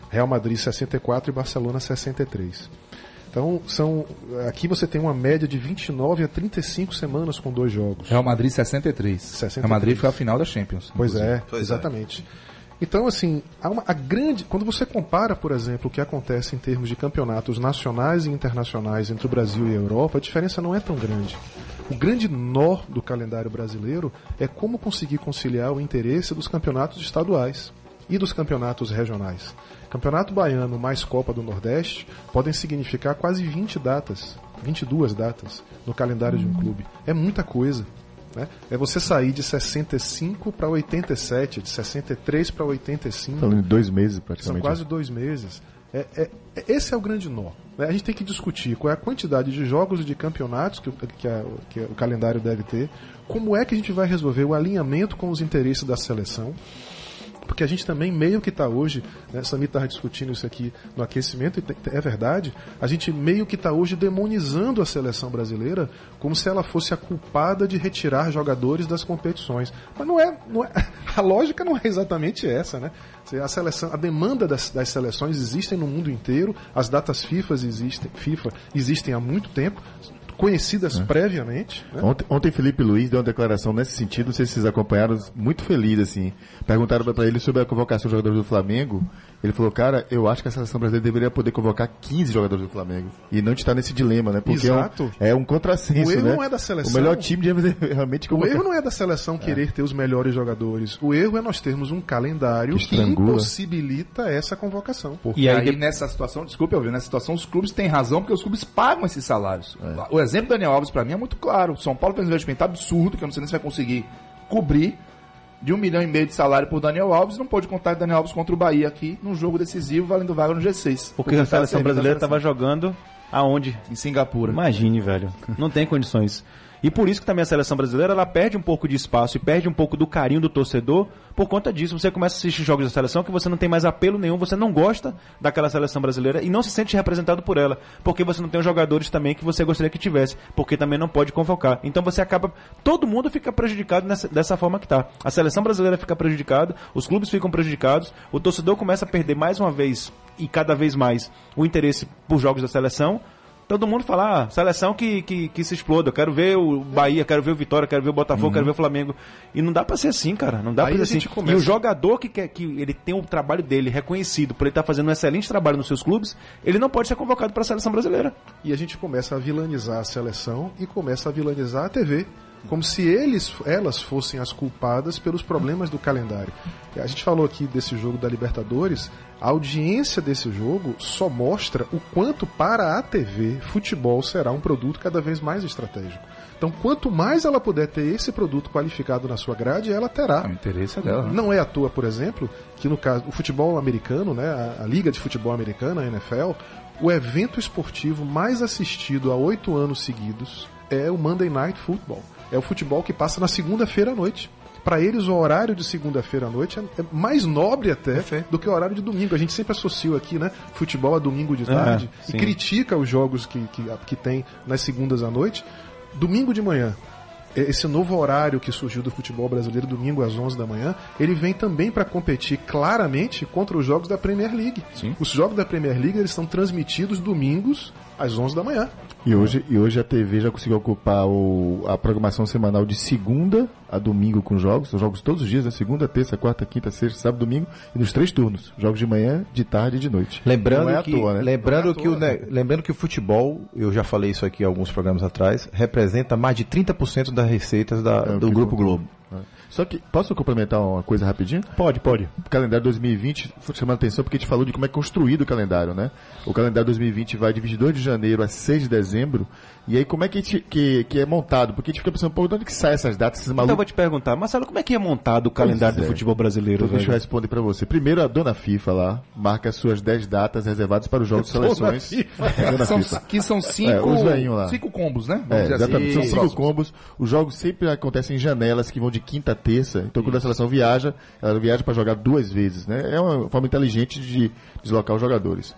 Real Madrid 64 e Barcelona 63. Então, são aqui você tem uma média de 29 a 35 semanas com dois jogos. Real Madrid 63. 63. Real Madrid foi a final da Champions. Pois inclusive. é, exatamente. Então, assim, há uma, a grande. Quando você compara, por exemplo, o que acontece em termos de campeonatos nacionais e internacionais entre o Brasil e a Europa, a diferença não é tão grande. O grande nó do calendário brasileiro é como conseguir conciliar o interesse dos campeonatos estaduais e dos campeonatos regionais. Campeonato Baiano mais Copa do Nordeste podem significar quase 20 datas, 22 datas no calendário de um clube. É muita coisa. Né? É você sair de 65 para 87, de 63 para 85. Falando em dois meses São praticamente. quase dois meses. É, é- é- esse é o grande nó. né? A gente tem que discutir qual é a quantidade de jogos e de campeonatos que, que a- que o calendário deve ter, como é que a gente vai resolver o alinhamento com os interesses da seleção. Porque a gente também meio que está hoje, né, Samir estava discutindo isso aqui no aquecimento, e é verdade, a gente meio que está hoje demonizando a seleção brasileira como se ela fosse a culpada de retirar jogadores das competições. Mas não é, não é *laughs* a lógica não é exatamente essa, né? A seleção, a demanda das, das seleções existem no mundo inteiro, as datas FIFA existem, FIFA existem há muito tempo, conhecidas previamente. né? Ontem, ontem Felipe Luiz deu uma declaração nesse sentido, não sei se vocês acompanharam, muito feliz, assim. Perguntaram pra ele sobre a convocação de jogadores do Flamengo. Ele falou, cara, eu acho que a seleção brasileira deveria poder convocar 15 jogadores do Flamengo. E não estar nesse dilema, né? Porque é um- Exato. É, um, contrassenso, O erro né? não é da seleção. O melhor time deve *laughs* realmente O convocar. erro não é da seleção querer ter os melhores jogadores. O erro é nós termos um calendário Que que, impossibilita essa convocação. Porque E aí aí, nessa situação, desculpe, eu nessa situação os clubes têm razão porque os clubes pagam esses salários. É. O exemplo do Daniel Alves pra mim é muito claro. São Paulo fez um investimento absurdo, que eu não sei nem se vai conseguir cobrir, de um milhão e meio de salário por Daniel Alves, não pôde contar Daniel Alves contra o Bahia aqui num jogo decisivo, valendo vaga no G6. Porque a seleção brasileira estava jogando aonde? em Singapura. Imagine, velho. Não tem condições. E por isso que também a seleção brasileira ela perde um pouco de espaço e perde um pouco do carinho do torcedor por conta disso. Você começa a assistir jogos da seleção que você não tem mais apelo nenhum, você não gosta daquela seleção brasileira e não se sente representado por ela, porque você não tem os jogadores também que você gostaria que tivesse, porque também não pode convocar. Então você acaba, todo mundo fica prejudicado nessa- dessa forma que tá. A seleção brasileira fica prejudicada, os clubes ficam prejudicados, o torcedor começa a perder mais uma vez e cada vez mais o interesse por jogos da seleção. Todo mundo fala, ah, seleção que, que, que se exploda. Eu quero ver o Bahia, quero ver o Vitória, quero ver o Botafogo, quero ver o Flamengo. E não dá pra ser assim, cara. Não dá Aí pra ser assim. começa- E o jogador que quer que ele tem o trabalho dele reconhecido por ele estar fazendo um excelente trabalho nos seus clubes, ele não pode ser convocado para a seleção brasileira. E a gente começa a vilanizar a seleção e começa a vilanizar a TV. Como se eles, elas fossem as culpadas pelos problemas do calendário. A gente falou aqui desse jogo da Libertadores. A audiência desse jogo só mostra o quanto para a TV futebol será um produto cada vez mais estratégico. Então, quanto mais ela puder ter esse produto qualificado na sua grade, ela terá. O interesse é dela. né? Não é à toa, por exemplo, que no caso o futebol americano, né, a, a liga de futebol americana, a NFL, o evento esportivo mais assistido há oito anos seguidos é o Monday Night Football. É o futebol que passa na segunda-feira à noite. Pra eles, o horário de segunda-feira à noite é, é mais nobre até do que o horário de domingo. A gente sempre associou aqui, né? Futebol a domingo de tarde e sim. critica os jogos que, que, que tem nas segundas à noite. Domingo de manhã, e- esse novo horário que surgiu do futebol brasileiro, domingo às 11 da manhã, ele vem também para competir claramente contra os jogos da Premier League. Os jogos da Premier League eles são transmitidos domingos às 11 da manhã. E hoje, e hoje a TV já conseguiu ocupar o- a programação semanal de segunda a domingo com jogos. São jogos todos os dias, né? Segunda, terça, quarta, quinta, sexta, sábado, domingo. E nos três turnos. Jogos de manhã, de tarde e de noite. Lembrando Não é à que, toa, né? lembrando, é que o, ne- lembrando que o futebol, eu já falei isso aqui alguns programas atrás, representa mais de 30% das receitas da- É, do Grupo conta. Globo. Só que, posso complementar uma coisa rapidinho? Pode, pode. O calendário 2020 foi chamando a atenção porque a gente falou de como é construído o calendário, né? O calendário 2020 vai de 22 de janeiro a 6 de dezembro. E aí, como é que, gente- que, que é montado? Porque a gente fica pensando, pô, de onde que saem essas datas, esses Então eu malucos? vou te perguntar, Marcelo, como é que é montado o calendário Pois do é. futebol brasileiro? Então, deixa eu responder pra você. Primeiro, a dona FIFA lá marca as suas 10 datas reservadas para os jogos de *laughs* seleções. *laughs* É, São, que são cinco, É, os veinhos lá. cinco combos, né? Vamos É, dizer exatamente. São cinco combos. Os jogos sempre acontecem em janelas que vão de quinta a terça. Então, quando a seleção viaja, ela viaja para jogar duas vezes, né? É uma forma inteligente de deslocar os jogadores.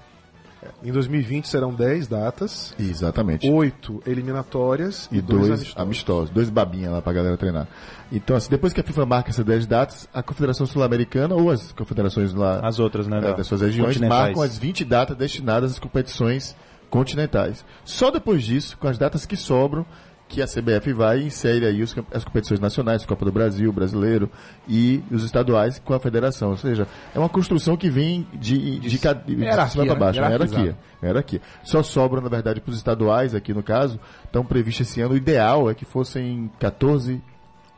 Em 2020 serão 10 datas, Exatamente. 8 eliminatórias e, e 2 dois amistosos. amistosos, dois babinhas lá pra galera treinar. Então, assim, depois que a FIFA marca essas 10 datas, a Confederação Sul-Americana ou as confederações lá As outras, né? é, da- das suas regiões marcam as 20 datas destinadas às competições continentais. Só depois disso, com as datas que sobram, que a CBF vai e insere aí os as competições nacionais, Copa do Brasil, Brasileiro e os estaduais com a federação. Ou seja, é uma construção que vem de, de, de, de cima para né? baixo, é hierarquia. Hierarquia. Só sobram, na verdade, para os estaduais, aqui no caso, estão previstos esse ano. O ideal é que fossem 14,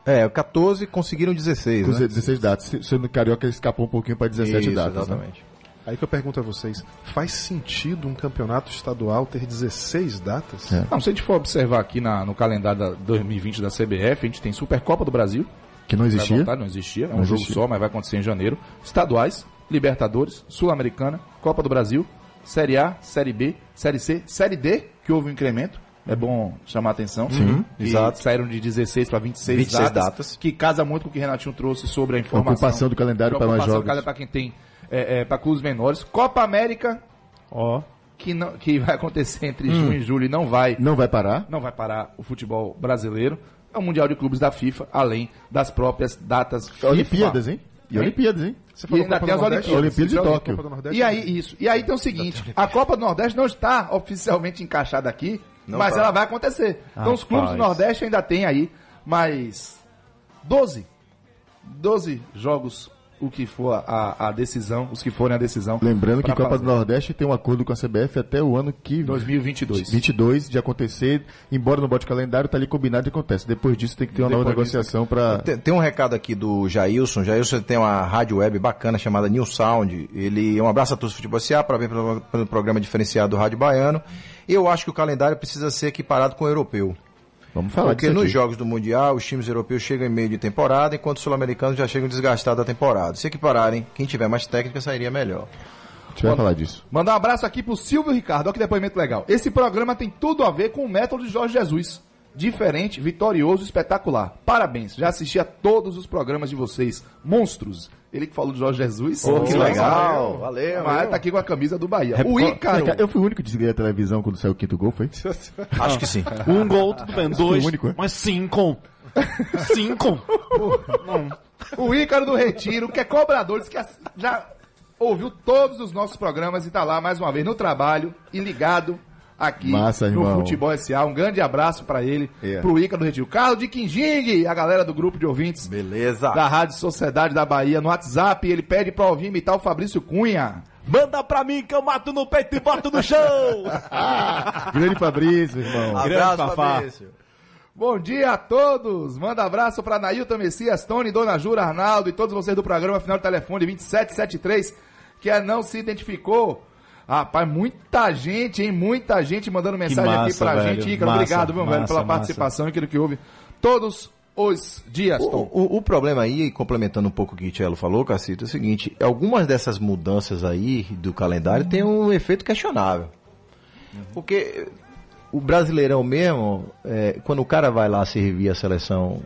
É, o 14 conseguiram 16, né? 16 datas. Se- Sendo carioca, escapou um pouquinho para 17 Isso, datas. né? Aí que eu pergunto a vocês, faz sentido um campeonato estadual ter 16 datas? É. Não, se a gente for observar aqui na- no calendário da 2020 da CBF, a gente tem Supercopa do Brasil. Que não existia. voltar, não existia. É um Não jogo existia. só, mas vai acontecer em janeiro. Estaduais, Libertadores, Sul-Americana, Copa do Brasil, Série A, Série B, Série C, Série D, que houve um incremento. É bom chamar a atenção. Sim, exato. Saíram de 16 para 26, 26 datas, datas. Que casa muito com o que o Renatinho trouxe sobre a informação. Ocupação do calendário para mais Ocupação do jogos. calendário para quem tem, é, é, para clubes menores. Copa América, Ó. que, não, que *laughs* vai acontecer entre junho e julho e não vai Não vai parar. não vai parar o futebol brasileiro. É o Mundial de Clubes da FIFA, além das próprias datas FIFA. Olimpíadas, hein? E Hein? Olimpíadas, hein? Você E ainda Copa tem as? Olimpíadas. Olimpíadas de Tóquio. E aí, isso. E aí tem o seguinte: a Copa do Nordeste não está oficialmente encaixada aqui, mas tá. ela vai acontecer. Então os clubes do. Nordeste ainda tem aí mais 12. 12 jogos, o que for a, a decisão, os que forem a decisão. Lembrando que pra Copa fazer. do Nordeste tem um acordo com a CBF até o ano que 2022. 22 de acontecer, embora não bote calendário, tá ali combinado e acontece. Depois disso tem que ter uma nova Depois disso, negociação para Tem, tem um recado aqui do Jailson. Jailson tem uma rádio web bacana chamada New Sound. Ele um abraço a todos do Futebol SA, parabéns pelo, pelo programa diferenciado do Rádio Baiano. Eu acho que o calendário precisa ser equiparado com o europeu. Vamos falar Porque nos jogos do Mundial, os times europeus chegam em meio de temporada, enquanto os sul-americanos já chegam desgastados da temporada. Se equipararem, quem tiver mais técnica sairia melhor. A gente vai falar disso. Mandar um abraço aqui pro Silvio Ricardo. Olha que depoimento legal. Esse programa tem tudo a ver com o método de Jorge Jesus. Diferente, vitorioso, espetacular. Parabéns. Já assisti a todos os programas de vocês. Monstros. Ele que falou de Jorge Jesus. Pô, que legal. Valeu. Mas tá aqui com a camisa do Bahia. É, O Ícaro. Eu fui o único que desliguei a televisão quando saiu o quinto gol, foi? *laughs* Acho que sim. Um gol, tudo bem. foi Dois, o único, é? mas cinco. Cinco. *laughs* O Ícaro do Retiro, que é cobrador, disse que já ouviu todos os nossos programas e tá lá mais uma vez no trabalho e ligado aqui Massa, no irmão. Futebol SA. Um grande abraço pra ele, É. pro Ícaro do Retiro. Carlos de Quinjing, a galera do grupo de ouvintes Beleza. da Rádio Sociedade da Bahia no WhatsApp. Ele pede pra ouvir imitar o Fabrício Cunha. Manda pra mim que eu mato no peito e boto no chão. *laughs* Grande Fabrício, irmão. Abraço, Fafá. Fabrício. Bom dia a todos! Manda abraço pra Nailton Messias, Tony, Dona Jura, Arnaldo e todos vocês do programa Final de Telefone 2773, que é não se identificou. Rapaz, muita gente, hein? Muita gente mandando mensagem aqui massa, pra velho. gente. Ícaro, Massa, obrigado, meu velho, massa, pela massa. participação e aquilo que houve todos os dias, O, Tom. o- o problema aí, complementando um pouco o que o Tchelo falou, Cacito, é o seguinte: algumas dessas mudanças aí do calendário têm um efeito questionável. Porque o brasileirão mesmo, é, quando o cara vai lá servir a seleção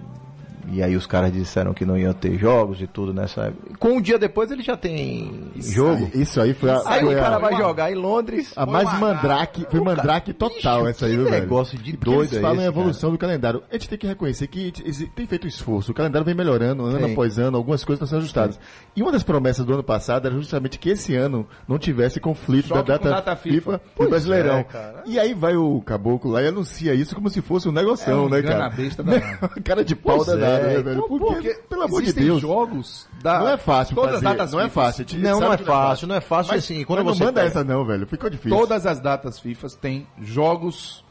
E aí os caras disseram que não iam ter jogos e tudo nessa época. Com um dia depois ele já tem jogo. Isso aí foi a, Aí foi o cara a, vai jogar em Londres. a mais mandrake, foi mandrake total Bicho, essa aí, velho? negócio de doido Eles é falam em esse, evolução do calendário. A gente tem que reconhecer que tem feito esforço. O calendário vem melhorando ano Tem. após ano, algumas coisas estão sendo ajustadas. E uma das promessas do ano passado era justamente que esse ano não tivesse conflito da data, data FIFA, FIFA. e o Brasileirão. é, cara. e aí vai o caboclo lá e anuncia isso como se fosse um negoção, É um né, cara? besta danado. *laughs* cara de pau Pois é, né, velho? Então, Porque, pelo amor de existem Deus. jogos da... Não é fácil todas fazer, as datas não é fácil. Não, não é fácil, não é fácil Mas, assim. Quando mas você não manda pega- essa não, velho. Ficou difícil. Todas as datas FIFA têm jogos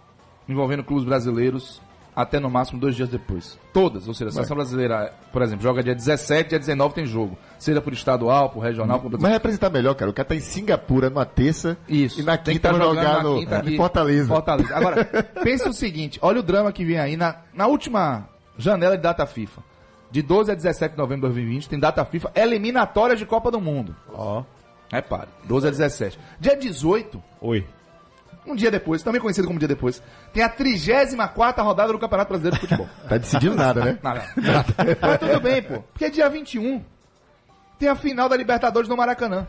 envolvendo clubes brasileiros até no máximo dois dias depois. Todas. Ou seja, a seleção brasileira, por exemplo, joga dia 17, dia 19 tem jogo. Seja por estadual, por regional, por... Mas representar melhor, cara. O cara tá em Singapura numa terça Isso. e na quinta tá vai jogar no, quinta em e- Fortaleza. Fortaleza. Agora, *laughs* pensa o seguinte, olha o drama que vem aí na, na última janela de data FIFA. De 12 a 17 de novembro de 2020 tem data FIFA eliminatória de Copa do Mundo. Ó. Repare, 12 a 17. Dia 18, Oi. um dia depois, também conhecido como dia depois, tem a 34ª rodada do Campeonato Brasileiro de Futebol. *laughs* Tá decidindo nada, né? Nada. Mas tudo bem, pô. Porque dia 21 tem a final da Libertadores no Maracanã.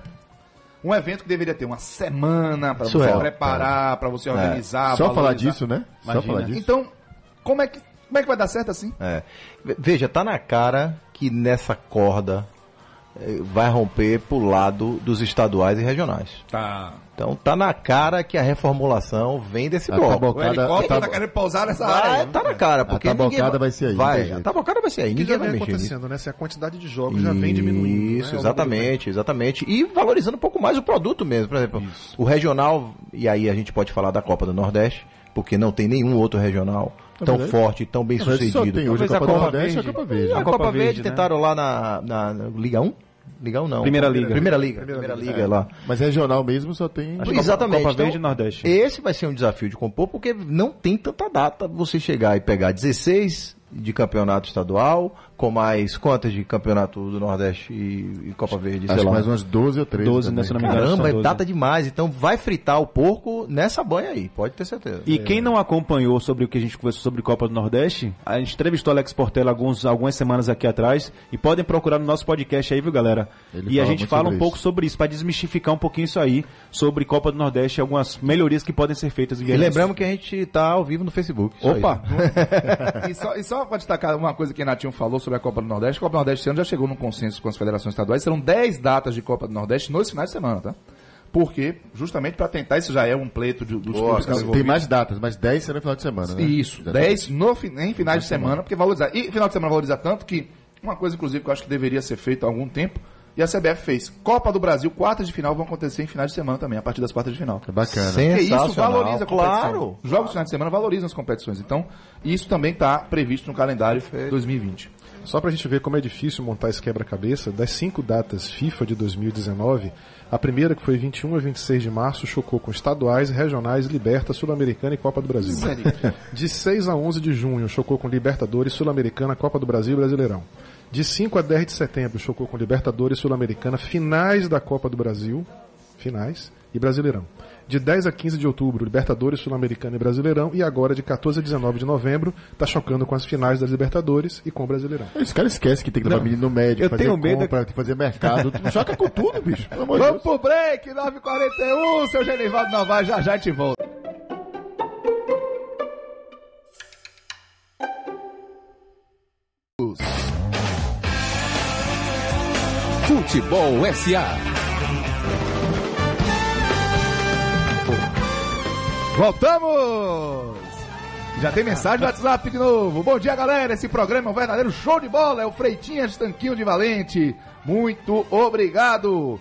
Um evento que deveria ter uma semana pra você Surreal, preparar, pra você organizar. Só falar valorizar. disso, né? Só Imagina. falar disso. Então, como é que, como é que vai dar certo assim? É. Ve- Veja, tá na cara que nessa corda eh, vai romper pro lado dos estaduais e regionais. Tá. Então tá na cara que a reformulação vem desse A bloco. O tabocada, helicóptero a tá querendo pousar nessa área. Vai, aí. tá na cara, porque tabocada ninguém vai ser aí, Vai, a tabocada vai ser aí, Que ninguém já vai vem nisso. acontecendo, né? Assim, a quantidade de jogos já vem diminuindo. Isso, né, do tempo. exatamente, exatamente. E valorizando um pouco mais o produto mesmo. Por exemplo, o regional, e aí a gente pode falar da Copa do Nordeste, porque não tem nenhum outro regional tão verdade. forte, tão bem verdade, Só sucedido. tem hoje a Talvez a Copa do Copa Nordeste e a Verde. Copa Verde. A A Copa, Copa Verde, Verde, né? tentaram lá na, na, na Liga 1? Liga 1 não. Primeira Liga. Primeira Liga. Primeira Liga lá. Mas regional mesmo só tem. Acho Exatamente. Copa Então, Verde e Nordeste. Esse vai ser um desafio de compor, porque não tem tanta data você chegar e pegar 16 de campeonato estadual, com mais quantas de campeonato do Nordeste e, e Copa Verde, Acho sei lá. mais umas 12 ou 13. 12, também. né, se não me engano. Caramba, é 12. data demais. Então vai fritar o porco nessa banha aí, pode ter certeza. E quem não acompanhou sobre o que a gente conversou sobre Copa do Nordeste, a gente entrevistou Alex Portela alguns, algumas semanas aqui atrás e podem procurar no nosso podcast aí, viu, galera? Ele e a gente fala um sobre pouco isso. sobre isso, para desmistificar um pouquinho isso aí, sobre Copa do Nordeste e algumas melhorias que podem ser feitas. E lembramos que a gente tá ao vivo no Facebook. Opa! *laughs* E só, e só pra destacar uma coisa que Renatinho falou sobre a Copa do Nordeste, a Copa do Nordeste esse ano já chegou num consenso com as federações estaduais, serão 10 datas de Copa do Nordeste nos finais de semana, tá? Porque, justamente para tentar, isso já é um pleito de- dos clubes que Não, estão tem mais datas, mas 10 será no final de semana, né? Isso, Exatamente. 10 no, fi- em finais de semana, porque valorizar. E final de semana valorizar tanto que, uma coisa, inclusive, que eu acho que deveria ser feita há algum tempo, e a CBF fez. Copa do Brasil, quartas de final vão acontecer em finais de semana também, a partir das quartas de final. É bacana. Porque isso valoriza a competição. claro. Os jogos de final de semana valorizam as competições. Então, isso também está previsto no calendário 2020. Só pra gente ver como é difícil montar esse quebra-cabeça, das cinco datas FIFA de 2019, a primeira, que foi 21 a 26 de março, chocou com estaduais, regionais, Liberta, Sul-Americana e Copa do Brasil. *laughs* De 6 a 11 de junho, chocou com Libertadores, Sul-Americana, Copa do Brasil e Brasileirão. De 5 a 10 de setembro, chocou com Libertadores, Sul-Americana, finais da Copa do Brasil, finais, e Brasileirão. De 10 a 15 de outubro, Libertadores, Sul-Americana e Brasileirão. E agora, de 14 a 19 de novembro, tá chocando com as finais das Libertadores e com o Brasileirão. Esse cara esquece que tem que levar menino no médico, eu fazer tenho medo- compra, tem que fazer mercado. Choca com tudo, bicho. Pelo amor de Vamos Deus. pro break, 9h41, seu Genivaldo Novaes, já já te volta. Futebol SA. Voltamos! Já tem mensagem no WhatsApp de novo. Bom dia, galera. Esse programa é um verdadeiro show de bola. É o Freitinhas Tanquinho de Valente. Muito obrigado.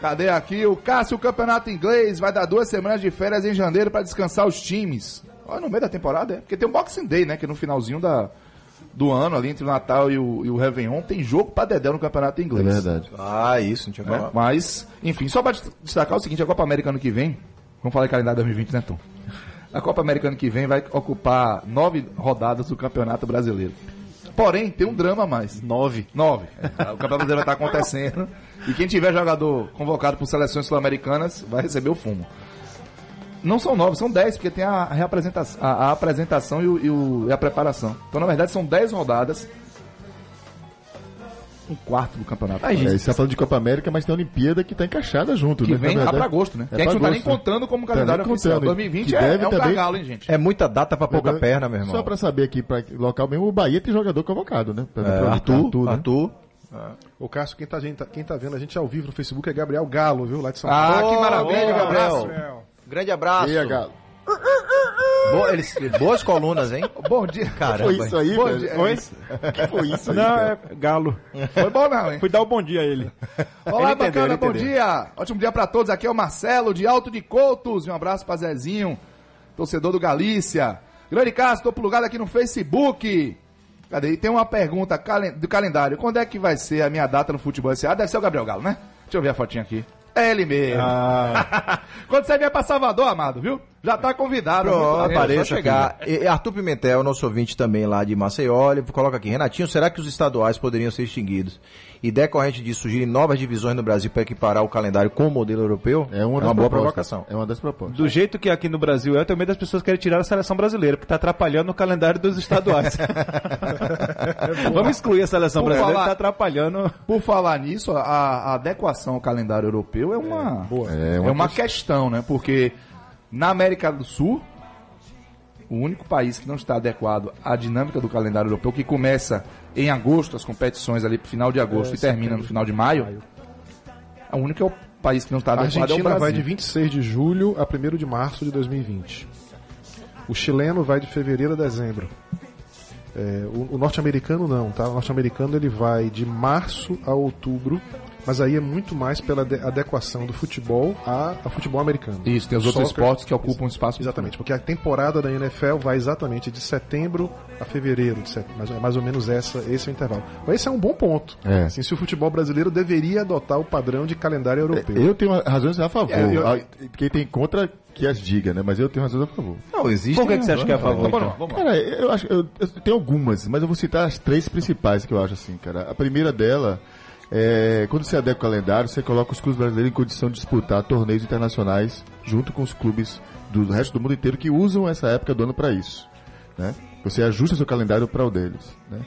Cadê aqui o Cássio Campeonato Inglês? Vai dar duas semanas de férias em janeiro para descansar os times. Olha, no meio da temporada, é? Porque tem o Boxing Day, né? Que no finalzinho da, do ano, ali entre o Natal e o, e o Réveillon, tem jogo pra Dedéu no Campeonato É Inglês. verdade. Ah, isso, não tinha falado. Mas, enfim, só para destacar o seguinte, a Copa América ano que vem, vamos falar de calendário 2020, né, Tom? A Copa América ano que vem vai ocupar nove rodadas do Campeonato Brasileiro. Porém, tem um drama a mais. Nove. Nove. É, O Campeonato Brasileiro vai estar acontecendo. E quem tiver jogador convocado por seleções sul-americanas vai receber o fumo. Não são nove, são dez, porque tem a, reapresentação, a, a apresentação e, o- e o- e a preparação. Então, na verdade, são dez rodadas um quarto do campeonato. É, você tá falando de Copa América, mas tem a Olimpíada que tá encaixada junto, que né? vem Na lá verdade, pra agosto, né? É que a gente não tá nem né? contando como Tá calendário nem oficial. contando. 2020 Que é, é um também- gargalo, hein, gente? É muita data pra pouca perna, meu irmão. Só pra saber aqui, pra local mesmo, o Bahia tem jogador convocado, né? Pra- É, pra- Arthur, né? Arthur. Ô, Cássio, quem tá, gente, quem tá vendo a gente ao vivo no Facebook é Gabriel Galo, viu? Lá de São Ah, Paulo. que maravilha, Gabriel. Gabriel. Grande abraço. E aí, Galo? Bo- eles- boas colunas, hein? Bom dia. Caramba. Foi isso aí, Bom velho? dia. Oi? que foi isso aí, Não, cara? é galo. Foi bom não, hein? Fui dar o bom dia a ele. Olá, Ele entendeu, bacana, ele bom entendeu. dia. Ótimo dia pra todos. Aqui é o Marcelo, de Alto de Coutos. E um abraço pra Zezinho, torcedor do Galícia. Grande Castro, tô plugado aqui no Facebook. Cadê? E tem uma pergunta do calendário. Quando é que vai ser a minha data no futebol SA? Deve ser o Gabriel Galo, né? Deixa eu ver a fotinha aqui. É ele mesmo. *laughs* Quando você vier pra Salvador, amado, viu? Já tá convidado. Pronto, apareça chegar. E- Arthur Pimentel, nosso ouvinte também lá de Maceió, ele coloca aqui, Renatinho, será que os estaduais poderiam ser extinguidos? E decorrente disso surgirem novas divisões no Brasil para equiparar o calendário com o modelo europeu? É uma, das boa propostas. provocação. É uma das propostas. Do jeito que aqui no Brasil é, eu tenho medo das pessoas querem tirar a seleção brasileira, porque tá atrapalhando o calendário dos estaduais. *laughs* Vamos excluir a seleção Por brasileira falar- que tá atrapalhando. Por falar nisso, a, a adequação ao calendário europeu é uma, É é uma uma, questão, né? Porque na América do Sul, o único país que não está adequado à dinâmica do calendário europeu, que começa em agosto, as competições ali pro final de agosto e termina no final de maio, o único é o país que não está A adequado é o Argentina Brasil. vai de 26 de julho a 1 de março de 2020. O chileno vai de fevereiro a dezembro. É, o o norte-americano não, tá? O norte-americano ele vai de março a outubro, mas aí é muito mais pela ade- adequação do futebol a, a futebol americano. Isso, tem os outros Soccer- esportes que ocupam espaço. Exatamente, porque a temporada da NFL vai exatamente de setembro a fevereiro, de set... mais, mais ou menos essa, esse é o intervalo. Mas esse é um bom ponto. É. Assim, se o futebol brasileiro deveria adotar o padrão de calendário europeu. Eu tenho razões a favor. É, eu- Ah, Quem tem contra, que as diga, né? Mas eu tenho razões a favor. Não, existe. Por que, que você acha que é a favor? Então? vamos lá. Cara, eu acho. Eu, eu tenho algumas, mas eu vou citar as três principais que eu acho assim, cara. A primeira dela é quando você adequa o calendário, você coloca os clubes brasileiros em condição de disputar torneios internacionais junto com os clubes do resto do mundo inteiro que usam essa época do ano para isso. Né? Você ajusta seu calendário para o deles. Né?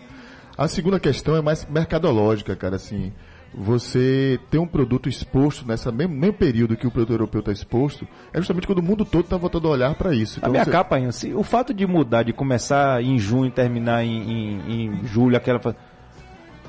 A segunda questão é mais mercadológica, cara. Assim, você ter um produto exposto nessa mesmo, mesmo período que o produto europeu está exposto, é justamente quando o mundo todo está voltando a olhar para isso. A Então minha você- capa, Ian, o fato de mudar, de começar em junho e terminar em, em- em julho, aquela.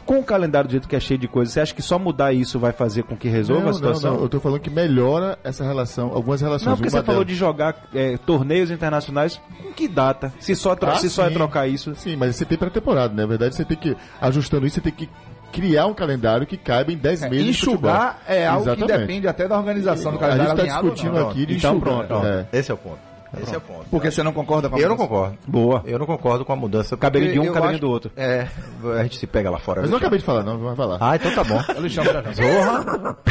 Com o calendário do jeito que é cheio de coisas, você acha que só mudar isso vai fazer com que resolva não, a situação? Não, não, eu tô falando que melhora essa relação, algumas relações. Não, porque você falou delas- de jogar é, torneios internacionais, com que data? Se só, tro- Ah, se só é trocar isso. Sim, mas você tem pré-temporada, né? Na verdade, você tem que, ajustando isso, você tem que criar um calendário que caiba em 10 É, meses de enxugar é algo Exatamente. que depende até da organização do A calendário gente está discutindo não. aqui de Então, enxugar. pronto, ó. É. Esse é o ponto. Esse é o ponto. Porque você não concorda com a Eu não concordo. Boa. Eu não concordo com a mudança. Cabelinho de um, porque eu cabelinho acho- do outro. É, *laughs* a gente se pega lá fora. Mas viu, não acabei de falar, não, vai falar. Ah, então tá bom. *laughs* Alexandre, Zorra. *laughs*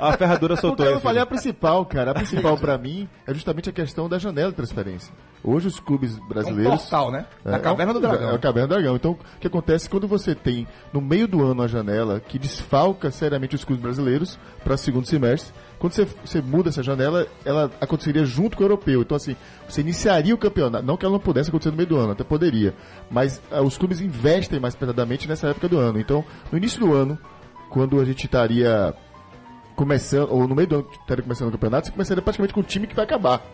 A ferradura Porque soltou eu aí. não falei a filho. principal, cara. A principal pra mim é justamente a questão da janela de transferência. Hoje os clubes um brasileiros. portal, né? Na É, caverna do é, dragão. É a Caverna do Dragão. Então, o que acontece quando você tem, no meio do ano, a janela que desfalca seriamente os clubes brasileiros para segundo semestre, quando você, você muda essa janela, ela aconteceria junto com o europeu. Então, assim, você iniciaria o campeonato. Não que ela não pudesse acontecer no meio do ano, até poderia. Mas ah, os clubes investem mais pesadamente nessa época do ano. Então, no início do ano, quando a gente estaria começando, ou no meio do ano estaria começando o campeonato, você começaria praticamente com o time que vai acabar.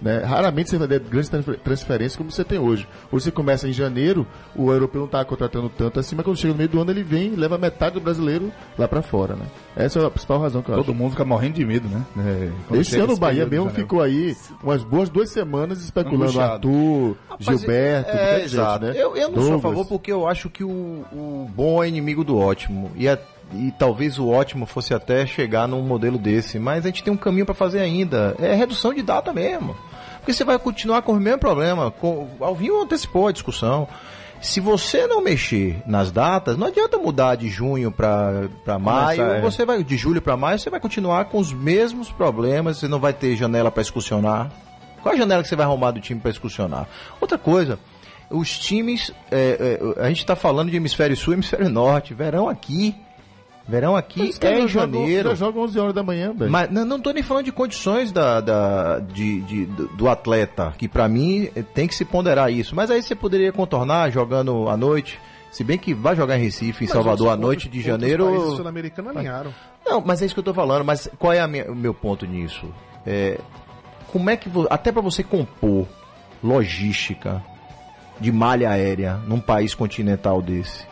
Né? Raramente você vai ter grandes transfer- transferências como você tem hoje. Hoje você começa em janeiro, o europeu não está contratando tanto assim, mas quando chega no meio do ano ele vem e leva metade do brasileiro lá para fora. Né? Essa é a principal razão que eu Todo acho. mundo fica morrendo de medo, né? É, Esse ano o Bahia mesmo janela. ficou aí umas boas duas semanas especulando Angustiado. Arthur, Gilberto, é, gente, exato. né? Eu, eu não sou a Douglas. favor porque eu acho que o, o bom é inimigo do ótimo. E, a- e talvez o ótimo fosse até chegar num modelo desse. Mas a gente tem um caminho para fazer ainda. É redução de data mesmo. Porque você vai continuar com o mesmo problema. Com, Alvinho antecipou a discussão. Se você não mexer nas datas, não adianta mudar de junho para maio, é. você vai de julho para maio, você vai continuar com os mesmos problemas, você não vai ter janela para excursionar. Qual a janela que você vai arrumar do time para excursionar? Outra coisa, os times, é, é, a gente está falando de hemisfério sul e hemisfério norte, verão aqui, verão aqui Os caras é em janeiro. Já jogam 11 horas da manhã, velho. Mas não, não tô nem falando de condições da, da- de, de- do atleta, que pra mim tem que se ponderar isso. Mas aí você poderia contornar jogando à noite Se bem que vai jogar em Recife, em Mas Salvador, à noite de janeiro. países sul-americanos alinharam. Não, mas é isso que eu tô falando. Mas qual é minha- o meu ponto nisso? É, como é que até para você compor logística de malha aérea num país continental desse,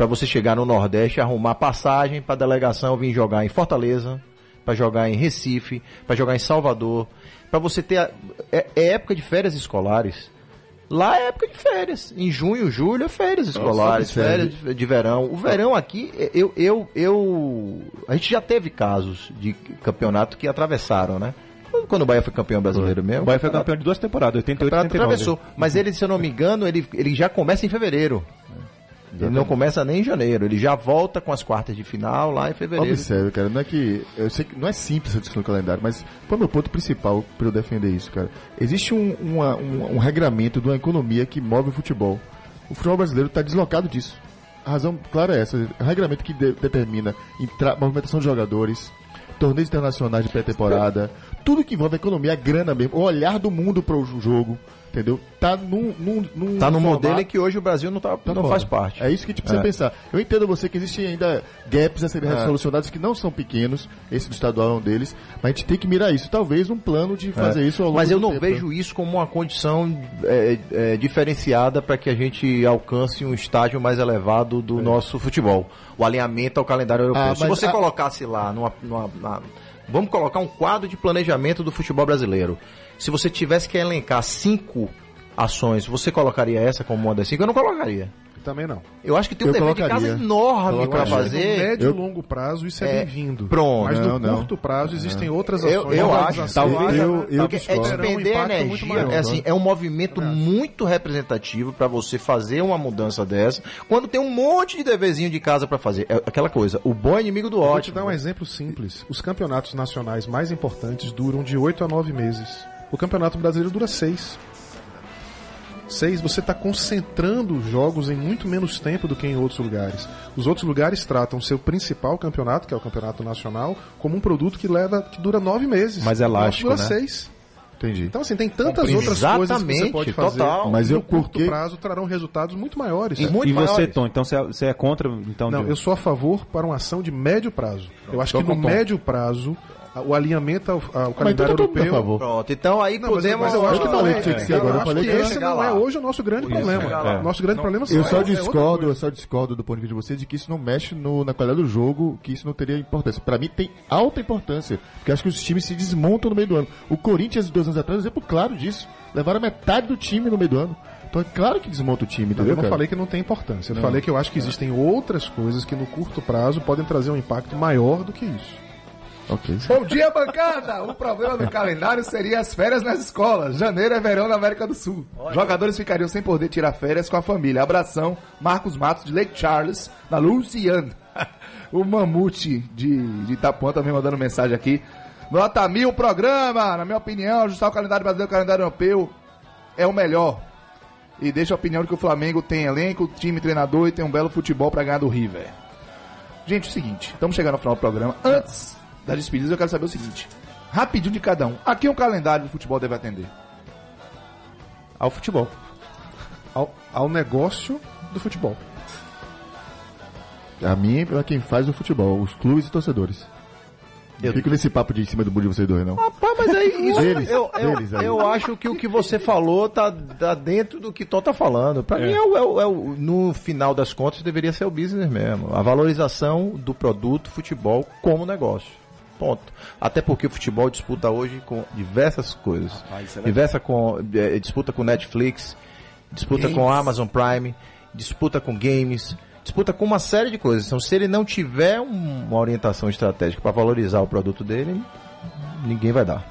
para você chegar no Nordeste, arrumar passagem para delegação vir jogar em Fortaleza, para jogar em Recife, para jogar em Salvador, para você ter a- é, é época de férias escolares. Lá é época de férias. Em junho, julho é férias escolares, férias. de, de verão. O verão aqui, eu, eu, eu. A gente já teve casos de campeonato que atravessaram, né? Quando o Bahia foi campeão brasileiro mesmo. O Bahia foi campeão de duas temporadas, 88 e campeonato 89. atravessou. Mas ele, se eu não me engano, ele, ele já começa em fevereiro. Ele não começa nem em janeiro. Ele já volta com as quartas de final lá em fevereiro. Observe, cara, não é que. Eu sei que não é simples essa discussão do calendário, mas qual é o meu ponto principal para eu defender isso, cara? Existe um, uma- um, um regramento de uma economia que move o futebol. O futebol brasileiro está deslocado disso. A razão clara é essa: o regramento que de- determina movimentação de jogadores, torneios internacionais de pré-temporada, tudo que envolve a economia, a grana mesmo, o olhar do mundo para o jogo, entendeu? Tá num. num, num Tá no formato- modelo em que hoje o Brasil não, tá, Tá não fora. faz parte. É isso que a gente precisa É. pensar. Eu entendo você que existem ainda gaps a serem É. solucionados que não são pequenos, esse do estadual é um deles, mas a gente tem que mirar isso. Talvez um plano de fazer isso ao longo É. Mas eu não tempo, né? vejo isso como uma condição é, é, diferenciada para que a gente alcance um estágio mais elevado do nosso futebol. O alinhamento ao calendário europeu. É. Ah, Se você a- colocasse lá numa, numa- na- Vamos colocar um quadro de planejamento do futebol brasileiro. Se você tivesse que elencar cinco ações, você colocaria essa como uma das cinco? Eu não colocaria. Também não. Eu acho que tem um Eu dever de casa enorme para que no fazer. médio Eu- e longo prazo isso é, É, bem-vindo. pronto. Mas Não, no não. curto prazo existem outras Eu, ações. eu novas acho, talvez Eu- eu porque é um despender muito energia, maior. é, assim, é um movimento muito representativo para você fazer uma mudança dessa, quando tem um monte de deverzinho de casa para fazer. É aquela coisa, o bom é inimigo do Vou te ótimo. dar um exemplo simples. Os campeonatos nacionais mais importantes duram de 8 a 9 meses. O campeonato brasileiro dura 6. Seis, você está concentrando os jogos em muito menos tempo do que em outros lugares. Os outros lugares tratam o seu principal campeonato, que é o campeonato nacional, como um produto que leva, que dura nove meses. O nosso elástico, dura né? seis. Entendi. Então, assim, tem tantas Compreendo. outras coisas que você Exatamente, pode fazer. total. Mas que eu no curto porque- prazo trarão resultados muito maiores. E muito e você, maiores. Tom, então você é, você é contra então Não, de- eu sou a favor para uma ação de médio prazo. Eu acho Tô que no com o Tom. médio prazo, o alinhamento ao, ao então calendário a europeu. favor. Pronto, então aí Não, mas, podemos. mas eu acho que não falei é. que tinha que ser eu agora, eu acho falei que que esse não lá. é hoje o nosso grande problema. chegar lá. Nosso grande problema Eu é- só é discordo, coisa. eu só discordo do ponto de vista de vocês de que isso não mexe no- na qualidade do jogo, que isso não teria importância. Pra mim tem alta importância, porque acho que os times se desmontam no meio do ano. O Corinthians, dois anos atrás, é um exemplo claro disso. Levaram metade do time no meio do ano. Então é claro que desmonta o time, Não, entendeu? eu não cara? falei que não tem importância. Eu falei que eu acho que existem outras coisas que no curto prazo podem trazer um impacto maior do que isso. Ok. Bom dia, bancada! O problema do calendário seria as férias nas escolas. Janeiro é verão na América do Sul. Jogadores ficariam sem poder tirar férias com a família. Abração, Marcos Matos de Lake Charles, na Louisiana. *laughs* o Mamute de, de Itapuã também mandando mensagem aqui. Nota mil programa, na minha opinião, ajustar o calendário brasileiro ao calendário europeu é o melhor. E deixa a opinião de que o Flamengo tem elenco, time, treinador e tem um belo futebol pra ganhar do River. Gente, é o seguinte, estamos chegando ao final do programa. Antes das despedidas, eu quero saber o seguinte: rapidinho de cada um. Aqui um calendário de futebol deve atender. ao futebol. Ao, ao negócio do futebol. A mim é quem faz o futebol, os clubes e torcedores. Eu fico nesse papo de em cima do muro de vocês dois, não. Rapaz, mas aí isso, Deles, eu, eu, deles aí. eu acho que o que você falou tá, tá dentro do que Tom tá falando. Pra mim, é o, é o- é o- no final das contas, deveria ser o business mesmo. A valorização do produto futebol como negócio. Ponto. Até porque o futebol disputa hoje com diversas coisas. Diversa com, eh, disputa com Netflix, disputa com Amazon Prime, disputa com games, disputa com uma série de coisas. Então, se ele não tiver um- uma orientação estratégica para valorizar o produto dele, ninguém vai dar.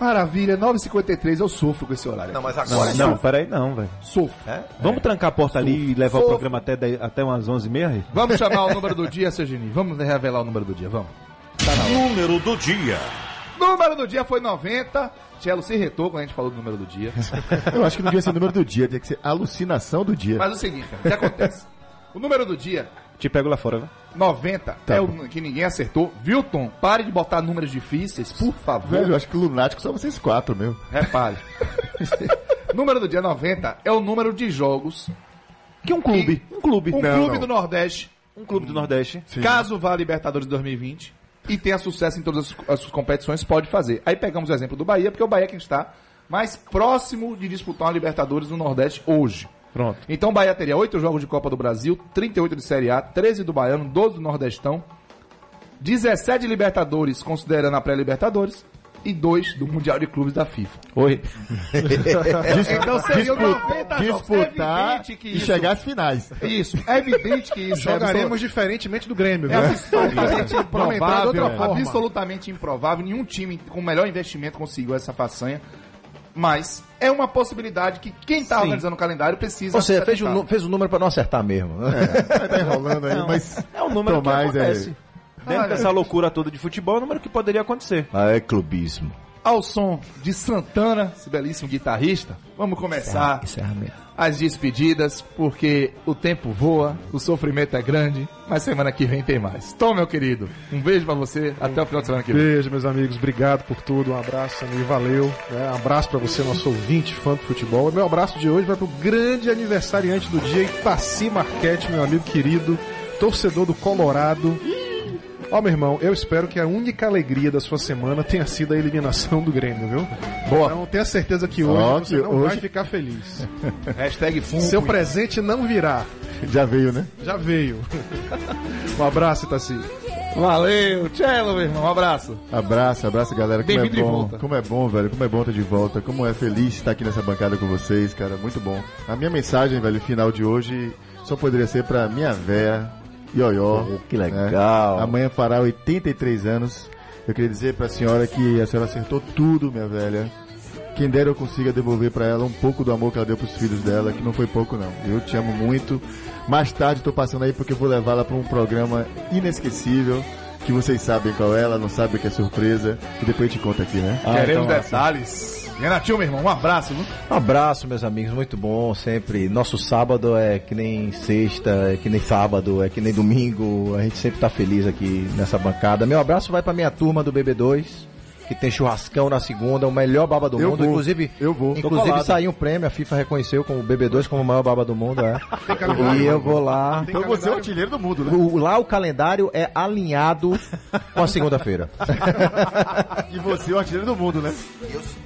Maravilha, 9h53, eu sofro com esse horário. Não, mas Não, agora não, peraí, não, velho. Sofro. É? Vamos trancar a porta ali e levar o Fofo. programa até, até umas 11h30? Vamos chamar o número do dia, seu. Vamos revelar o número do dia, vamos. Número do dia. Número do dia foi 90. Tchelo se retou quando a gente falou do número do dia. *laughs* Eu acho que não devia ser o número do dia, tinha que ser alucinação do dia. Mas é o seguinte, cara, o que acontece? O número do dia, Te pego lá fora, né? 90, Tá é o que ninguém acertou. Vilton, pare de botar números difíceis, por favor. Velho, eu acho que lunático são vocês quatro, meu. Repare. *laughs* número do dia 90 é o número de jogos Que um clube. Um clube. Um Não, clube não. do Nordeste, Um clube do Nordeste. caso vá a Libertadores 2020 e tenha sucesso em todas as, as competições, pode fazer. Aí pegamos o exemplo do Bahia, porque o Bahia é quem está mais próximo de disputar uma Libertadores no Nordeste hoje. Pronto. Então o Bahia teria 8 jogos de Copa do Brasil, 38 de Série A, 13 do Baiano, 12 do Nordestão, 17 de Libertadores, considerando a pré-Libertadores, e 2 do Mundial de Clubes da FIFA. Oi. *laughs* Então seriam Disputar, 90 jogos. É disputar que e isso- chegar às finais. Isso, é evidente que isso Jogaremos diferentemente do Grêmio, É absolutamente outra improvável. forma. Absolutamente improvável. Nenhum time com melhor investimento conseguiu essa façanha. Mas é uma possibilidade que quem está organizando o calendário precisa. Ou seja, fez, um, nu- fez um número pra não acertar mesmo. né? Tá enrolando aí, mas. É um número que é- Dentro dessa loucura toda de futebol, é um número que poderia acontecer. Ah, é clubismo. Ao som de Santana, esse belíssimo guitarrista, vamos começar as despedidas, porque o tempo voa, o sofrimento é grande, mas semana que vem tem mais. Tom, meu querido, um beijo pra você, até o final de semana que vem. Beijo, meus amigos. Obrigado por tudo. Um abraço, amigo. Valeu. né? Um abraço pra você, nosso ouvinte, fã do futebol. E meu abraço de hoje vai pro grande aniversariante do dia, Itaci Marquete, meu amigo querido, torcedor do Colorado. Ó, meu irmão, eu espero que a única alegria da sua semana tenha sido a eliminação do Grêmio, viu? Boa. Então tenha certeza que hoje Ó, você que não hoje- vai ficar feliz. *laughs* Hashtag Funko. Seu presente não virá. Já veio, né? Já veio. *laughs* um abraço, Itaci. Valeu, tchau, meu irmão, um abraço. Abraço, abraço, galera. Como é bom, volta. como é bom, velho. Como é bom estar de volta. Como é feliz estar aqui nessa bancada com vocês, cara. Muito bom. A minha mensagem, velho, final de hoje, só poderia ser pra minha véia, Ioió. que legal. né? Amanhã fará 83 anos. Eu queria dizer pra senhora que a senhora acertou tudo, minha velha. Quem dera eu consiga devolver pra ela um pouco do amor que ela deu pros filhos dela, que não foi pouco não. Eu te amo muito. Mais tarde tô passando aí porque eu vou levá-la pra um programa inesquecível, que vocês sabem qual é, ela não sabe o que é surpresa, e depois eu te conto aqui, né? Queremos então, detalhes. Renatinho, meu irmão, um abraço. Viu? Um abraço, meus amigos, muito bom sempre. Nosso sábado é que nem sexta, é que nem sábado, é que nem domingo. A gente sempre tá feliz aqui nessa bancada. Meu abraço vai pra minha turma do BB2, que tem churrascão na segunda, o melhor baba do Eu mundo. vou, inclusive, eu vou. Inclusive saiu um prêmio, a FIFA reconheceu como o BB2 como o maior baba do mundo, é. e eu vou lá. Então você é o artilheiro do mundo, né? O- lá o calendário é alinhado com a segunda-feira. *laughs* E você é o artilheiro do mundo, né?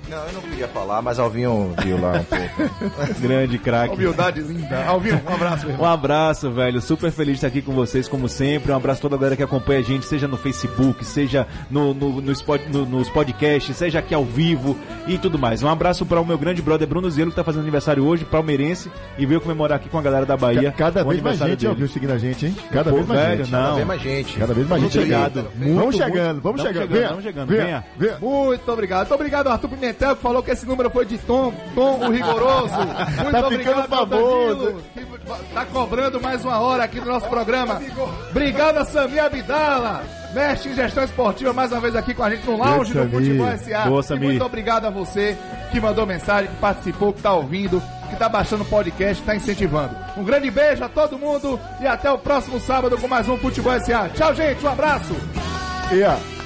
não, eu não queria falar, mas Alvinho viu lá um pouco. *laughs* Grande craque. Humildade linda. Alvinho, um abraço, meu irmão. Um abraço, velho. Super feliz de estar aqui com vocês, como sempre. Um abraço a toda a galera que acompanha a gente, seja no Facebook, seja no, no, no no- nos podcasts, seja aqui ao vivo e tudo mais. Um abraço para o meu grande brother Bruno Zelo, que tá fazendo aniversário hoje, palmeirense, e veio comemorar aqui com a galera da Bahia. Cada vez mais gente, dele. ó, viu, seguindo a gente, hein? Cada Pô, vez mais velho, gente. não. Cada vez mais gente. Cada vez mais Muito gente obrigado. Muito, vamos chegando, vamos chegando. Venha, vamos chegando. venha. Muito obrigado. Muito obrigado, Arthur Pimentel, que falou que esse número foi de Tom, Tom o rigoroso. *laughs* Muito Tá obrigado, famoso. Que tá cobrando mais uma hora aqui no nosso programa. Obrigado a Samir Abdala, mestre em gestão esportiva, mais uma vez aqui com a gente no Lounge do. Futebol SA. Boa, Samir. muito obrigado a você que mandou mensagem, que participou, que tá ouvindo, que tá baixando o podcast, que tá incentivando. Um grande beijo a todo mundo e até o próximo sábado com mais um Futebol SA. Tchau, gente, um abraço. E,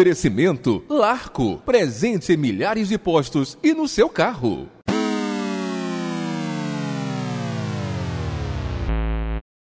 Oferecimento Larco. Presente em milhares de postos e no seu carro.